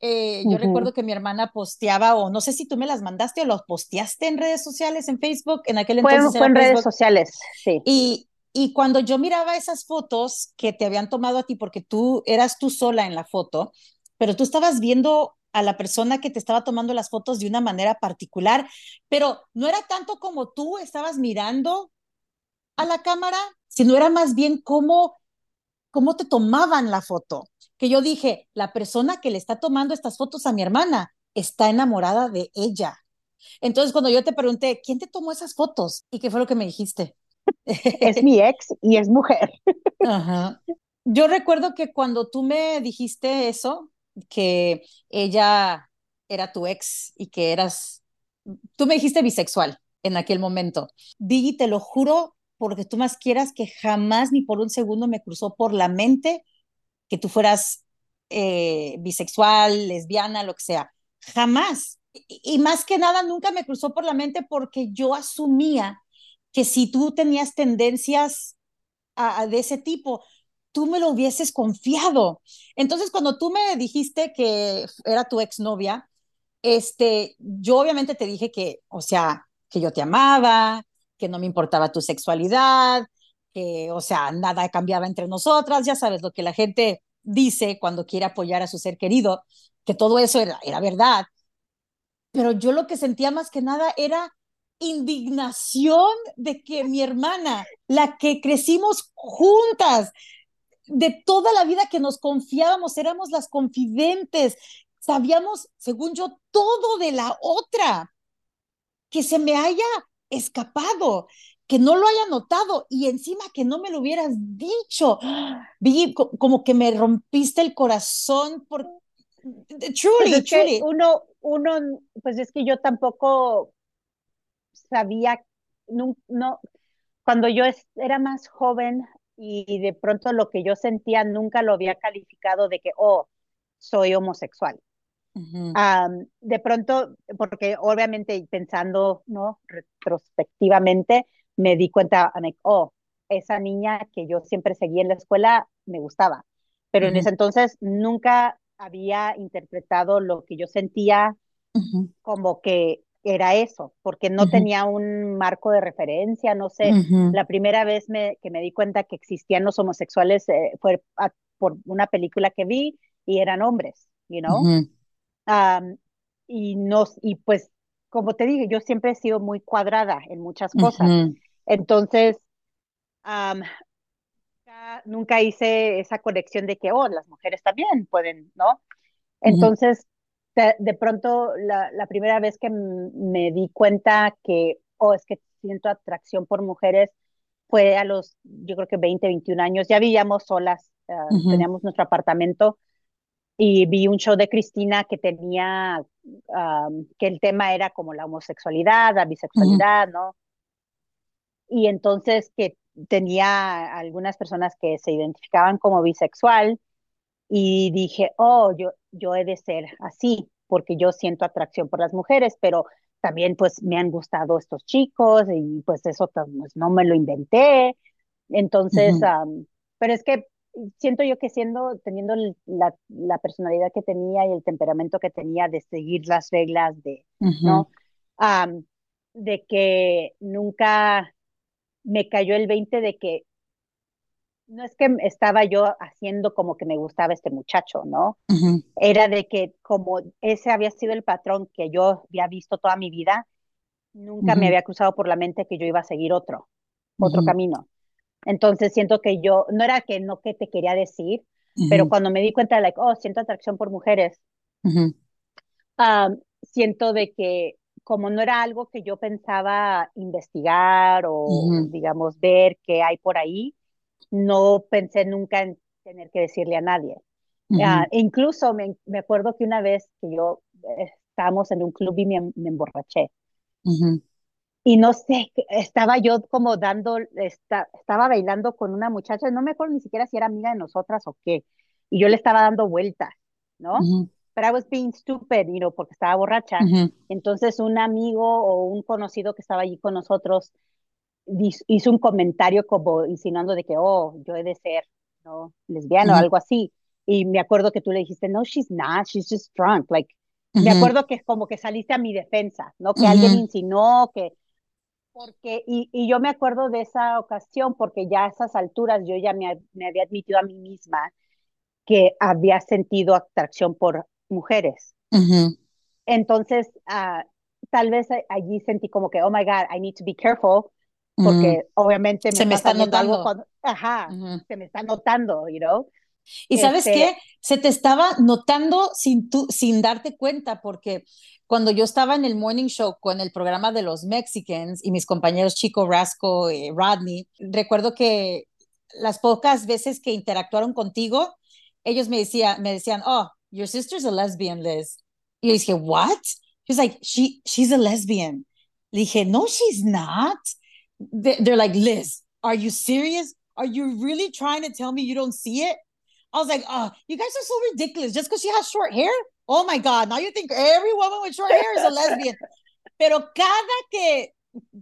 A: Eh, yo recuerdo que mi hermana posteaba, o no sé si tú me las mandaste o los posteaste en redes sociales, en Facebook, en aquel entonces.
B: Fue, en redes sociales, sí.
A: Y, y cuando yo miraba esas fotos que te habían tomado a ti, porque tú eras tú sola en la foto, pero tú estabas viendo a la persona que te estaba tomando las fotos de una manera particular, pero no era tanto como tú estabas mirando a la cámara, sino era más bien cómo, cómo te tomaban la foto. Que yo dije, la persona que le está tomando estas fotos a mi hermana está enamorada de ella. Entonces, cuando yo te pregunté, ¿quién te tomó esas fotos? ¿Y qué fue lo que me dijiste?
B: Es mi ex y es mujer.
A: Ajá. Yo recuerdo que cuando tú me dijiste eso, que ella era tu ex y que eras, tú me dijiste bisexual en aquel momento. Digi, te lo juro, porque tú más quieras que jamás ni por un segundo me cruzó por la mente que tú fueras eh, bisexual, lesbiana, lo que sea. Jamás. Y, más que nada, nunca me cruzó por la mente porque yo asumía que si tú tenías tendencias de ese tipo, tú me lo hubieses confiado. Entonces, cuando tú me dijiste que era tu exnovia, este, yo obviamente te dije que, o sea, que yo te amaba, que no me importaba tu sexualidad, que, o sea, nada cambiaba entre nosotras, ya sabes lo que la gente dice cuando quiere apoyar a su ser querido, que todo eso era, era verdad. Pero yo lo que sentía más que nada era indignación de que mi hermana, la que crecimos juntas, de toda la vida que nos confiábamos, éramos las confidentes, sabíamos, según yo, todo de la otra, que se me haya escapado, que no lo haya notado y encima que no me lo hubieras dicho. Vi como que me rompiste el corazón por truly,
B: pues
A: truly.
B: Uno, uno, pues es que yo tampoco sabía, no, no cuando yo era más joven, y de pronto lo que yo sentía nunca lo había calificado de que, oh, soy homosexual. de pronto, porque obviamente pensando, ¿no? Retrospectivamente, me di cuenta, oh, esa niña que yo siempre seguía en la escuela me gustaba. Pero en ese entonces nunca había interpretado lo que yo sentía como que era eso, porque no tenía un marco de referencia, no sé. La primera vez que me di cuenta que existían los homosexuales eh, fue por una película que vi y eran hombres, you know. y nos y pues como te dije, yo siempre he sido muy cuadrada en muchas cosas. Entonces, nunca, hice esa conexión de que, oh, las mujeres también pueden, ¿no? Entonces, de, pronto la, la, primera vez que me di cuenta que, oh, es que siento atracción por mujeres, fue a los, yo creo que 20, 21 años, ya vivíamos solas, ah, teníamos nuestro apartamento y vi un show de Cristina que tenía, que el tema era como la homosexualidad, la bisexualidad, ¿no? Y entonces que tenía algunas personas que se identificaban como bisexual y dije, oh, yo, yo he de ser así, porque yo siento atracción por las mujeres, pero también pues me han gustado estos chicos y pues eso pues, no me lo inventé. Entonces, pero es que siento yo que siendo, teniendo la, la, personalidad que tenía y el temperamento que tenía de seguir las reglas de, ¿no? de que nunca me cayó el 20 de que no es que estaba yo haciendo como que me gustaba este muchacho, ¿no? Era de que como ese había sido el patrón que yo había visto toda mi vida, nunca me había cruzado por la mente que yo iba a seguir otro, otro camino. Entonces siento que yo, no era que no que te quería decir, pero cuando me di cuenta de, like, oh, siento atracción por mujeres, siento de que como no era algo que yo pensaba investigar o, digamos, ver qué hay por ahí, no pensé nunca en tener que decirle a nadie. Ah, incluso me, me, acuerdo que una vez que yo eh, estábamos en un club y me, emborraché. Y no sé, estaba yo como dando, estaba bailando con una muchacha, no me acuerdo ni siquiera si era amiga de nosotras o qué. Y yo le estaba dando vueltas, ¿no? Pero I was being stupid, you know, porque estaba borracha. Entonces un amigo o un conocido que estaba allí con nosotros hizo un comentario como insinuando de que, oh, yo he de ser, ¿no? Lesbiana o algo así. Y me acuerdo que tú le dijiste, no, she's not, she's just drunk. Like, me acuerdo que como que saliste a mi defensa, ¿no? Que alguien insinuó que, porque, y, y, yo me acuerdo de esa ocasión porque ya a esas alturas yo ya me, me había admitido a mí misma que había sentido atracción por mujeres. Entonces, uh, tal vez allí sentí como que, oh my God, I need to be careful, porque obviamente
A: me se me está notando.
B: Algo ajá, se me está notando, you know.
A: Y sabes este qué, se te estaba notando sin, tú, sin darte cuenta, porque cuando yo estaba en el morning show con el programa de los Mexicans y mis compañeros Chico Rasco y Rodney, recuerdo que las pocas veces que interactuaron contigo, ellos me, decía, me decían, oh, your sister's a lesbian, Liz. Y le dije, what? She's like, she, she's a lesbian. Le dije, no, she's not. They're like, Liz, are you serious? Are you really trying to tell me you don't see it? I was like, oh, you guys are so ridiculous. Just because she has short hair? Oh my God, now you think every woman with short hair is a lesbian. <laughs> Pero cada que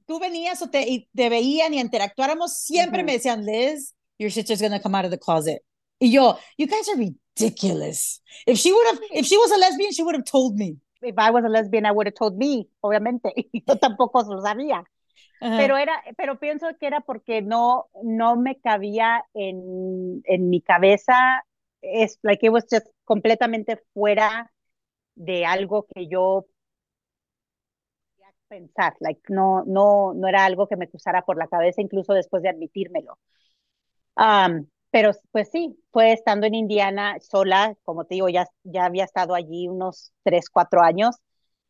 A: tú venías o te, te veían y interactuáramos, siempre me decían, Liz, your sister's going to come out of the closet. Y yo, you guys are ridiculous. If she would have, if she was a lesbian, she would have told me.
B: If I was a lesbian, I would have told me, obviamente. <laughs> yo tampoco lo sabía. Pero era, pero pienso que era porque no, no me cabía en, en mi cabeza, es like it was completamente fuera de algo que yo pensar, like no, no, no era algo que me cruzara por la cabeza, incluso después de admitírmelo. Um, pero pues sí, fue estando en Indiana sola, como te digo, ya, ya había estado allí unos tres, cuatro años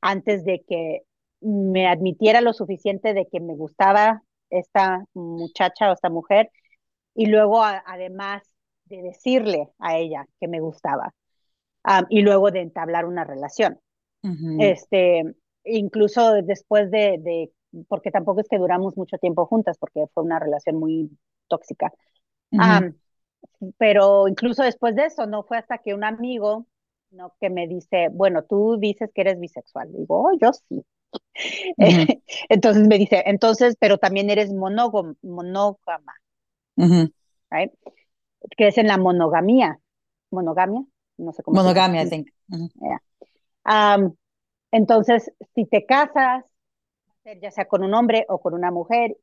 B: antes de que me admitiera lo suficiente de que me gustaba esta muchacha o esta mujer y luego además de decirle a ella que me gustaba y luego de entablar una relación. Este, incluso después de, de, porque tampoco es que duramos mucho tiempo juntas porque fue una relación muy tóxica. pero incluso después de eso, no fue hasta que un amigo no que me dice, bueno, tú dices que eres bisexual. Digo, oh, yo sí. <laughs> entonces me dice, entonces, pero también eres monógama, monógama, que es en la monogamía. ¿Monogamia? No sé cómo.
A: Monogamia, I think.
B: entonces, si te casas, ya sea con un hombre o con una mujer,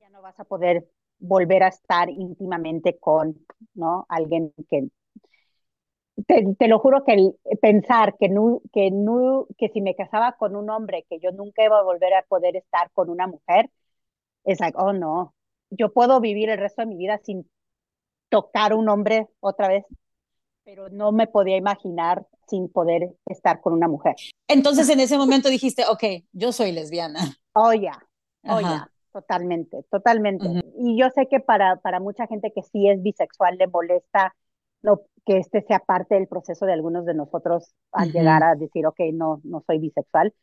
B: ya no vas a poder volver a estar íntimamente con ¿no? alguien que te, lo juro que el pensar que, no, que, no, que si me casaba con un hombre, que yo nunca iba a volver a poder estar con una mujer, es like, oh no, yo puedo vivir el resto de mi vida sin tocar un hombre otra vez, pero no me podía imaginar sin poder estar con una mujer.
A: Entonces en ese momento dijiste, ok, yo soy lesbiana.
B: Oh, ya, oh, ya, totalmente, totalmente. Y yo sé que para, para mucha gente que sí es bisexual le molesta que este sea parte del proceso de algunos de nosotros al llegar a decir, ok, no, no soy bisexual.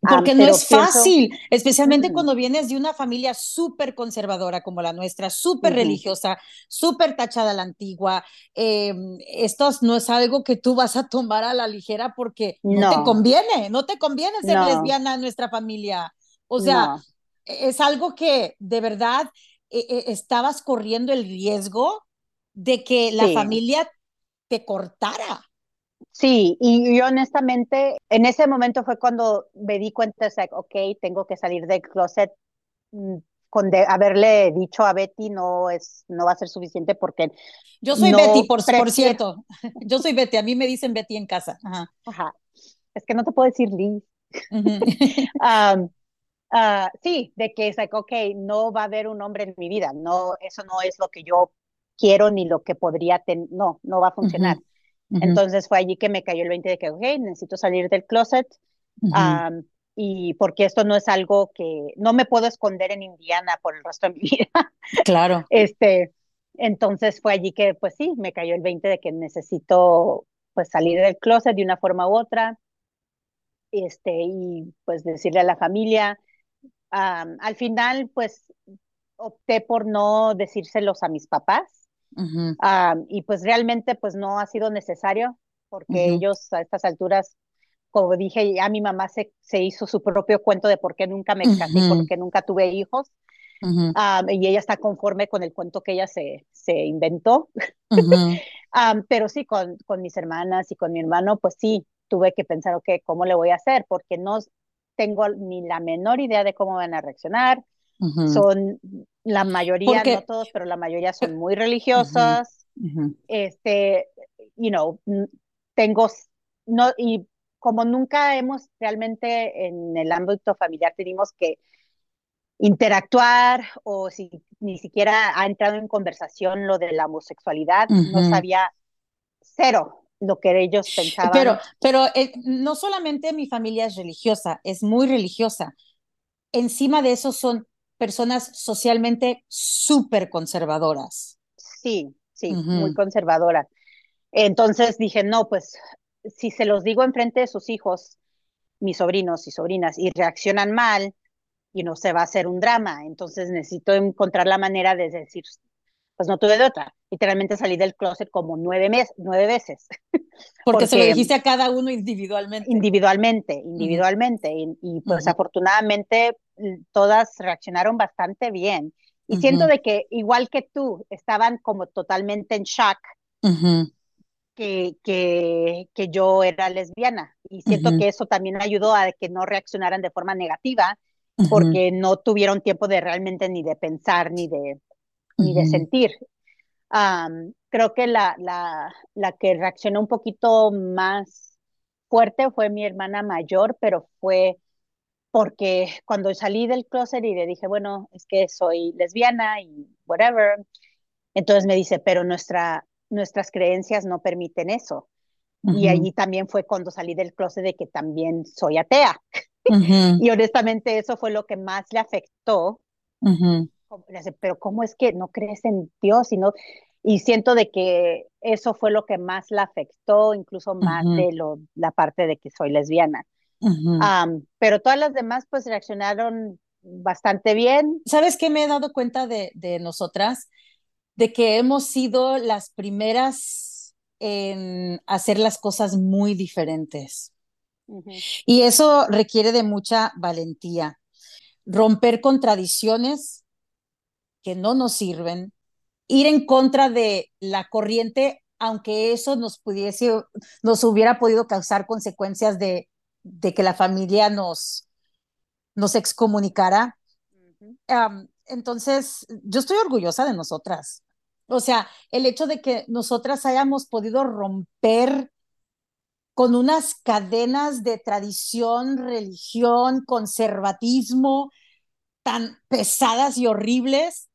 A: Porque no es fácil, especialmente cuando vienes de una familia súper conservadora como la nuestra, súper religiosa, súper tachada a la antigua. Em, esto no es algo que tú vas a tomar a la ligera porque no, te conviene, no te conviene ser lesbiana en nuestra familia. O sea, es algo que de verdad e, e, estabas corriendo el riesgo de que la familia te cortara.
B: Sí, y yo honestamente, en ese momento fue cuando me di cuenta, de ok, tengo que salir del closet. Mm, con de haberle dicho a Betty no es no va a ser suficiente porque
A: yo soy Betty por, por cierto <laughs> yo soy Betty a mí me dicen Betty en casa
B: Ajá. es que no te puedo decir Liz um, <laughs> uh, sí de que es like ok no va a haber un hombre en mi vida no eso no es lo que yo quiero ni lo que podría tener, no, no va a funcionar. Entonces fue allí que me cayó el 20 de que, ok, necesito salir del closet. y porque esto no es algo que no me puedo esconder en Indiana por el resto de mi <laughs> vida.
A: Claro.
B: este, entonces fue allí que, pues sí, me cayó el 20 de que necesito pues salir del closet de una forma u otra. Este, y pues decirle a la familia. al final, pues opté por no decírselos a mis papás y pues realmente pues no ha sido necesario porque ellos a estas alturas, como dije, ya mi mamá se, se hizo su propio cuento de por qué nunca me casé, por qué nunca tuve hijos. y ella está conforme con el cuento que ella se, se inventó. <laughs> pero sí, con, con mis hermanas y con mi hermano, pues sí, tuve que pensar, ok, ¿cómo le voy a hacer? Porque no tengo ni la menor idea de cómo van a reaccionar. Son la mayoría, no todos, pero la mayoría son muy religiosas. Este, you know, tengo, no, y como nunca hemos realmente en el ámbito familiar tenemos que interactuar o si ni siquiera ha entrado en conversación lo de la homosexualidad, no sabía cero lo que ellos pensaban.
A: Pero, pero eh, no solamente mi familia es religiosa, es muy religiosa. Encima de eso son personas socialmente súper conservadoras.
B: Sí, sí, muy conservadoras. Entonces dije, no, pues si se los digo enfrente de sus hijos, mis sobrinos y sobrinas, y reaccionan mal, y no se va a hacer un drama. Entonces necesito encontrar la manera de decir, pues no tuve de otra. Literalmente salí del closet como nueve, meses, nueve veces. <laughs>
A: Porque, se lo dijiste a cada uno individualmente.
B: Individualmente, individualmente. Y, pues afortunadamente todas reaccionaron bastante bien. Y siento de que igual que tú, estaban como totalmente en shock que, que, que, yo era lesbiana. Y siento que eso también ayudó a que no reaccionaran de forma negativa, porque no tuvieron tiempo de realmente ni de pensar ni de, ni de sentir. creo que la, la, la que reaccionó un poquito más fuerte fue mi hermana mayor, pero fue porque cuando salí del closet y le dije, bueno, es que soy lesbiana y whatever, entonces me dice, pero nuestra, nuestras creencias no permiten eso. Y allí también fue cuando salí del closet de que también soy atea. <laughs> Y honestamente eso fue lo que más le afectó. Pero ¿cómo es que no crees en Dios? Y, no, y siento de que eso fue lo que más la afectó, incluso más de lo, la parte de que soy lesbiana. Pero todas las demás pues reaccionaron bastante bien.
A: ¿Sabes qué me he dado cuenta de, de nosotras? De que hemos sido las primeras en hacer las cosas muy diferentes. Y eso requiere de mucha valentía. Romper con tradiciones que no nos sirven, ir en contra de la corriente, aunque eso nos pudiese, nos hubiera podido causar consecuencias de, de que la familia nos, nos excomunicara. entonces, yo estoy orgullosa de nosotras. O sea, el hecho de que nosotras hayamos podido romper con unas cadenas de tradición, religión, conservatismo tan pesadas y horribles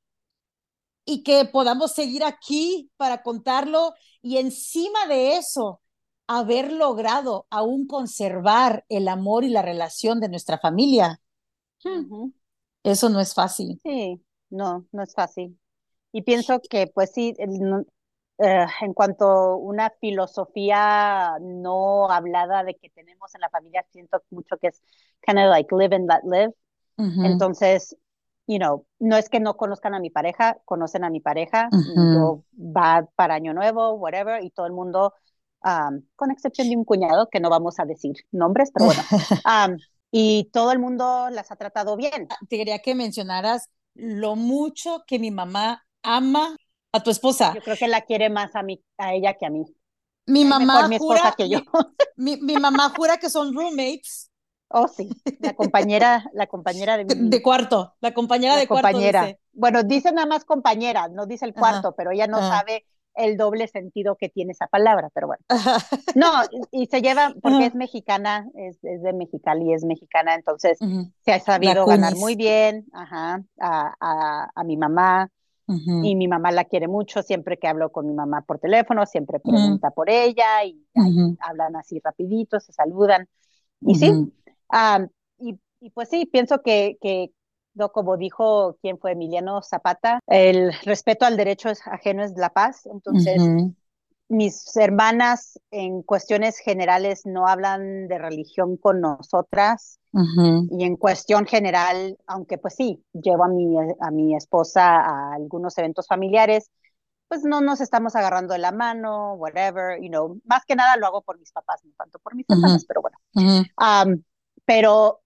A: y que podamos seguir aquí para contarlo y encima de eso haber logrado aún conservar el amor y la relación de nuestra familia. Hmm. Eso no es fácil.
B: Sí, no, no es fácil. Y pienso que pues sí, eh, en cuanto a una filosofía no hablada de que tenemos en la familia, siento mucho que es kind of like live and let live. Entonces, you know, no es que no conozcan a mi pareja, conocen a mi pareja, va para Año Nuevo, whatever, y todo el mundo, um, con excepción de un cuñado, que no vamos a decir nombres, pero bueno, <laughs> um, y todo el mundo las ha tratado bien.
A: Te quería que mencionaras lo mucho que mi mamá ama a tu esposa.
B: Yo creo que la quiere más a, mí, a ella que a mí.
A: Mi mamá mi jura, que yo. <laughs> Mi, mi, mamá jura que son roommates.
B: Oh, sí, la compañera, la compañera de
A: mi... De cuarto, la compañera de
B: compañera.
A: cuarto.
B: Bueno, dice nada más compañera, no dice el cuarto, pero ella no sabe el doble sentido que tiene esa palabra, pero bueno. <laughs> No, y, se lleva, porque es mexicana, es, es, de Mexicali, es mexicana, entonces se ha sabido ganar muy bien ajá, a, a, a mi mamá, y mi mamá la quiere mucho, siempre que hablo con mi mamá por teléfono, siempre pregunta por ella y hablan así rapidito, se saludan. Y sí, y, y, pues sí, pienso que, que como dijo quien fue Emiliano Zapata, el respeto al derecho ajeno es la paz. Entonces, mis hermanas en cuestiones generales no hablan de religión con nosotras. Y en cuestión general, aunque pues sí, llevo a mi, a mi esposa a algunos eventos familiares, pues no nos estamos agarrando de la mano, whatever, you know, más que nada lo hago por mis papás, no tanto por mis hermanas, pero bueno. pero,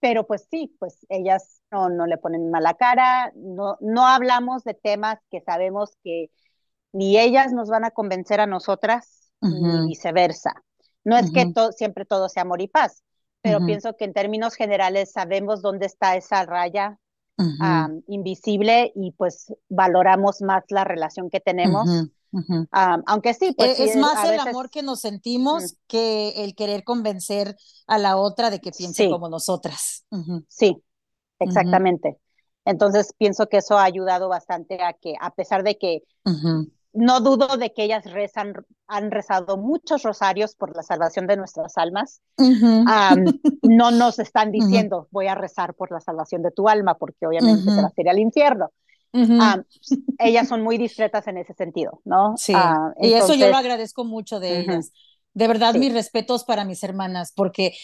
B: pero pues sí, pues ellas no, no le ponen mala cara, no, no hablamos de temas que sabemos que ni ellas nos van a convencer a nosotras, ni viceversa. No es que siempre todo sea amor y paz, pero pienso que en términos generales sabemos dónde está esa raya invisible y pues valoramos más la relación que tenemos aunque sí, pues.
A: es, más el amor que nos sentimos que el querer convencer a la otra de que piense como nosotras.
B: Sí, exactamente. Entonces pienso que eso ha ayudado bastante a que, a pesar de que no dudo de que ellas rezan, han rezado muchos rosarios por la salvación de nuestras almas. <laughs> no nos están diciendo, voy a rezar por la salvación de tu alma, porque obviamente te vas a ir al infierno. Ellas son muy discretas en ese sentido, ¿no?
A: Sí. Ah, y eso yo lo agradezco mucho de ellas. De verdad, mis respetos para mis hermanas, porque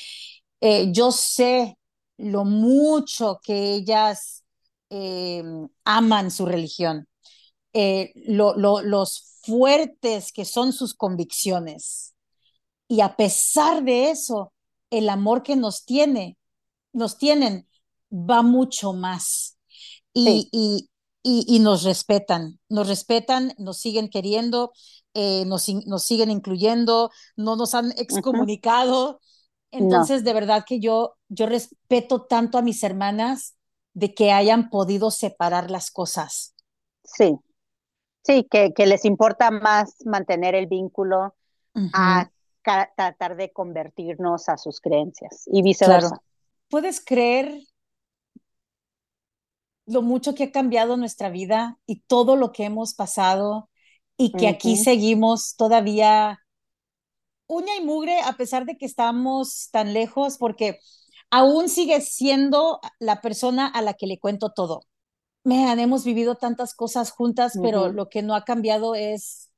A: eh, yo sé lo mucho que ellas em, aman su religión eh, los fuertes que son sus convicciones. Y a pesar de eso, el amor que nos tiene, nos tienen, va mucho más. Y, y, nos respetan, nos respetan, nos siguen queriendo, eh, nos, nos, siguen incluyendo, no nos han excomunicado. Entonces, de verdad que yo, yo respeto tanto a mis hermanas de que hayan podido separar las cosas.
B: Sí, Sí, que, que les importa más mantener el vínculo a tratar de convertirnos a sus creencias y viceversa.
A: ¿Puedes creer lo mucho que ha cambiado nuestra vida y todo lo que hemos pasado y que aquí seguimos todavía uña y mugre a pesar de que estamos tan lejos porque aún sigue siendo la persona a la que le cuento todo. Man, hemos vivido tantas cosas juntas, pero lo que no ha cambiado es,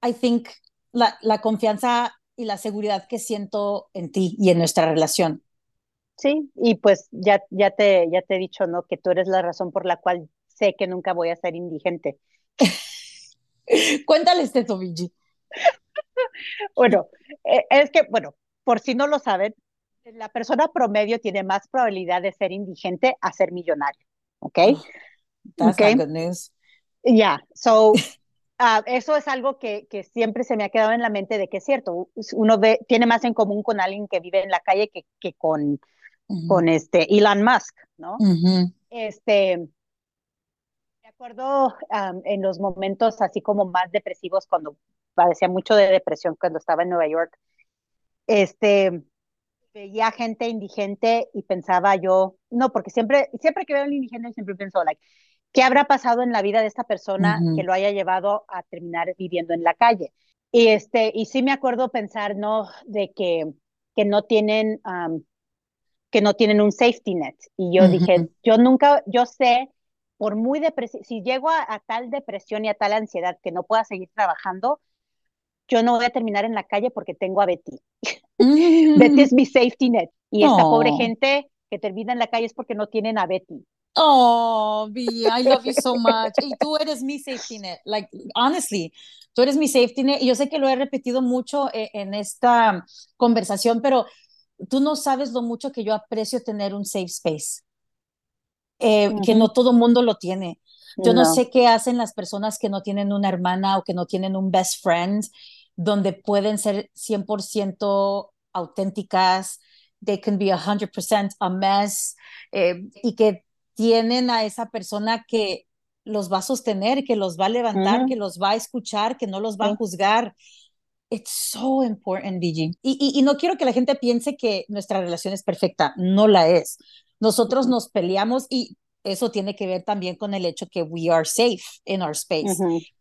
A: I think, la, la, confianza y la seguridad que siento en ti y en nuestra relación.
B: Sí, y pues ya, ya, te, ya te he dicho, ¿no? Que tú eres la razón por la cual sé que nunca voy a ser indigente. <laughs>
A: Cuéntales este Tobigi. <laughs>
B: bueno, eh, es que, bueno, por si no lo saben, la persona promedio tiene más probabilidad de ser indigente a ser millonario. ¿ok?
A: Oh, okay. good news.
B: Yeah, so uh, <laughs> eso es algo que, que, siempre se me ha quedado en la mente de que es cierto, uno ve, tiene más en común con alguien que vive en la calle que, que con, con este Elon Musk, ¿no? Este, me acuerdo um, en los momentos así como más depresivos cuando padecía mucho de depresión cuando estaba en Nueva York, este, veía gente indigente y pensaba yo, no, porque siempre, siempre que veo a un indigente siempre pienso, like, ¿qué habrá pasado en la vida de esta persona que lo haya llevado a terminar viviendo en la calle? Y este, y sí me acuerdo pensar, ¿no? De que, que no tienen, que no tienen un safety net. Y yo dije, yo nunca, yo sé, por muy depresión, si llego a, a, tal depresión y a tal ansiedad que no pueda seguir trabajando, yo no voy a terminar en la calle porque tengo a Betty. Mm. <laughs> Betty es mi safety net. Y esta pobre gente que termina en la calle es porque no tienen a Betty.
A: Oh, B, I love you so much. Y tú eres mi safety net. Like, honestly, tú eres mi safety net. Y yo sé que lo he repetido mucho eh, en esta conversación, pero tú no sabes lo mucho que yo aprecio tener un safe space. Eh, que no todo mundo lo tiene. Yo no. sé qué hacen las personas que no tienen una hermana o que no tienen un best friend, donde pueden ser 100% auténticas, they can be 100% a mess, eh, y que tienen a esa persona que los va a sostener, que los va a levantar, que los va a escuchar, que no los va a juzgar. It's so important, BG. Y, y, no quiero que la gente piense que nuestra relación es perfecta, no la es. Nosotros nos peleamos y eso tiene que ver también con el hecho que we are safe in our space,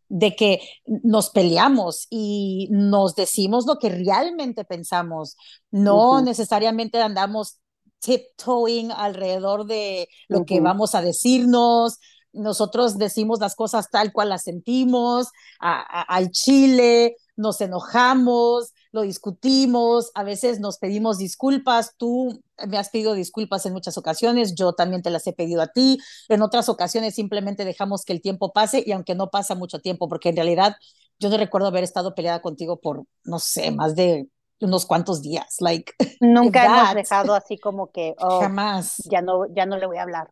A: de que nos peleamos y nos decimos lo que realmente pensamos, no necesariamente andamos tiptoeing alrededor de lo que vamos a decirnos. Nosotros decimos las cosas tal cual las sentimos, al chile, nos enojamos, lo discutimos, a veces nos pedimos disculpas, tú me has pedido disculpas en muchas ocasiones, yo también te las he pedido a ti, en otras ocasiones simplemente dejamos que el tiempo pase y aunque no pasa mucho tiempo, porque en realidad yo no recuerdo haber estado peleada contigo por, no sé, más de unos cuantos días, like. <laughs>
B: Nunca hemos dejado así como que, <laughs> oh,
A: jamás.
B: Ya no, ya no le voy a hablar.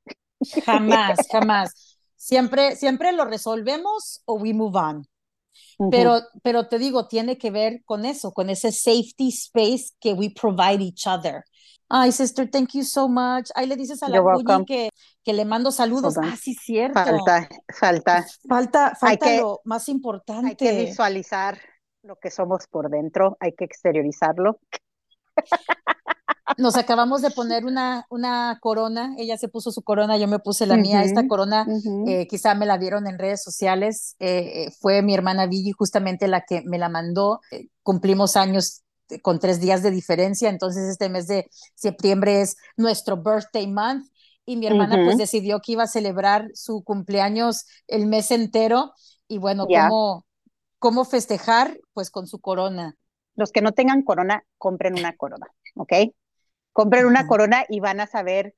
A: Jamás, <laughs> jamás. Siempre, siempre lo resolvemos o we move on. Pero, pero te digo, tiene que ver con eso, con ese safety space que we provide each other. Ay, sister, thank you so much. Ahí le dices a la Bully que, que le mando saludos. Ah, sí, cierto.
B: Falta, falta.
A: Falta, falta lo más importante.
B: Hay que visualizar lo que somos por dentro, hay que exteriorizarlo.
A: Nos acabamos de poner una, una corona, ella se puso su corona, yo me puse la mía, esta corona eh, quizá me la vieron en redes sociales, eh, eh, fue mi hermana Vigi justamente la que me la mandó, cumplimos años con tres días de diferencia, entonces este mes de septiembre es nuestro birthday month y mi hermana pues decidió que iba a celebrar su cumpleaños el mes entero y bueno, ¿cómo, ¿cómo festejar? Pues con su corona.
B: Los que no tengan corona, compren una corona, ¿ok? Compren una corona y van a saber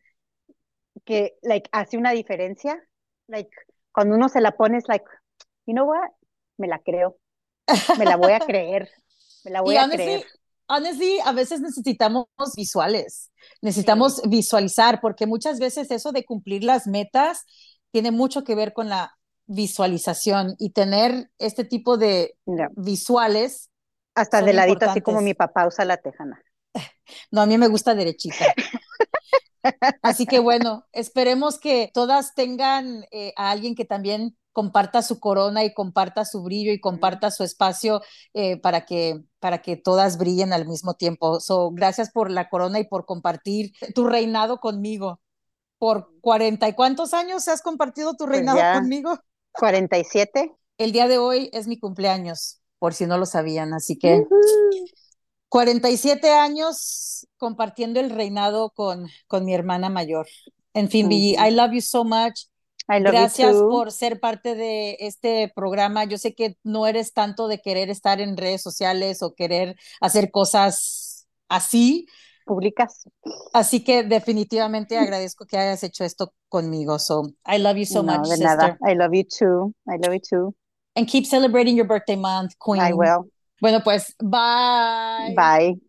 B: que, like, hace una diferencia. Like, cuando uno se la pone, es like, you know what? Me la creo. Me la voy a creer. Me la <laughs> voy a creer.
A: Honestly, a veces necesitamos visuales, necesitamos visualizar, porque muchas veces eso de cumplir las metas tiene mucho que ver con la visualización y tener este tipo de visuales.
B: Hasta de ladito, así como mi papá usa la tejana.
A: No, a mí me gusta derechita. Así que bueno, esperemos que todas tengan eh, a alguien que también comparta su corona y comparta su brillo y comparta su espacio eh, para, que, para que todas brillen al mismo tiempo. So, gracias por la corona y por compartir tu reinado conmigo. ¿Por cuarenta y cuántos años has compartido tu pues reinado conmigo?
B: Cuarenta y siete.
A: El día de hoy es mi cumpleaños, por si no lo sabían, así que 47 años compartiendo el reinado con, con mi hermana mayor. En fin, I love you so much. Gracias por ser parte de este programa. Yo sé que no eres tanto de querer estar en redes sociales o querer hacer cosas así.
B: Públicas.
A: Así que definitivamente agradezco que hayas hecho esto conmigo. So, I love you so much.
B: De nada. I love you too. I love you too.
A: And keep celebrating your birthday month, Queen.
B: I will.
A: Bueno, pues bye.
B: Bye.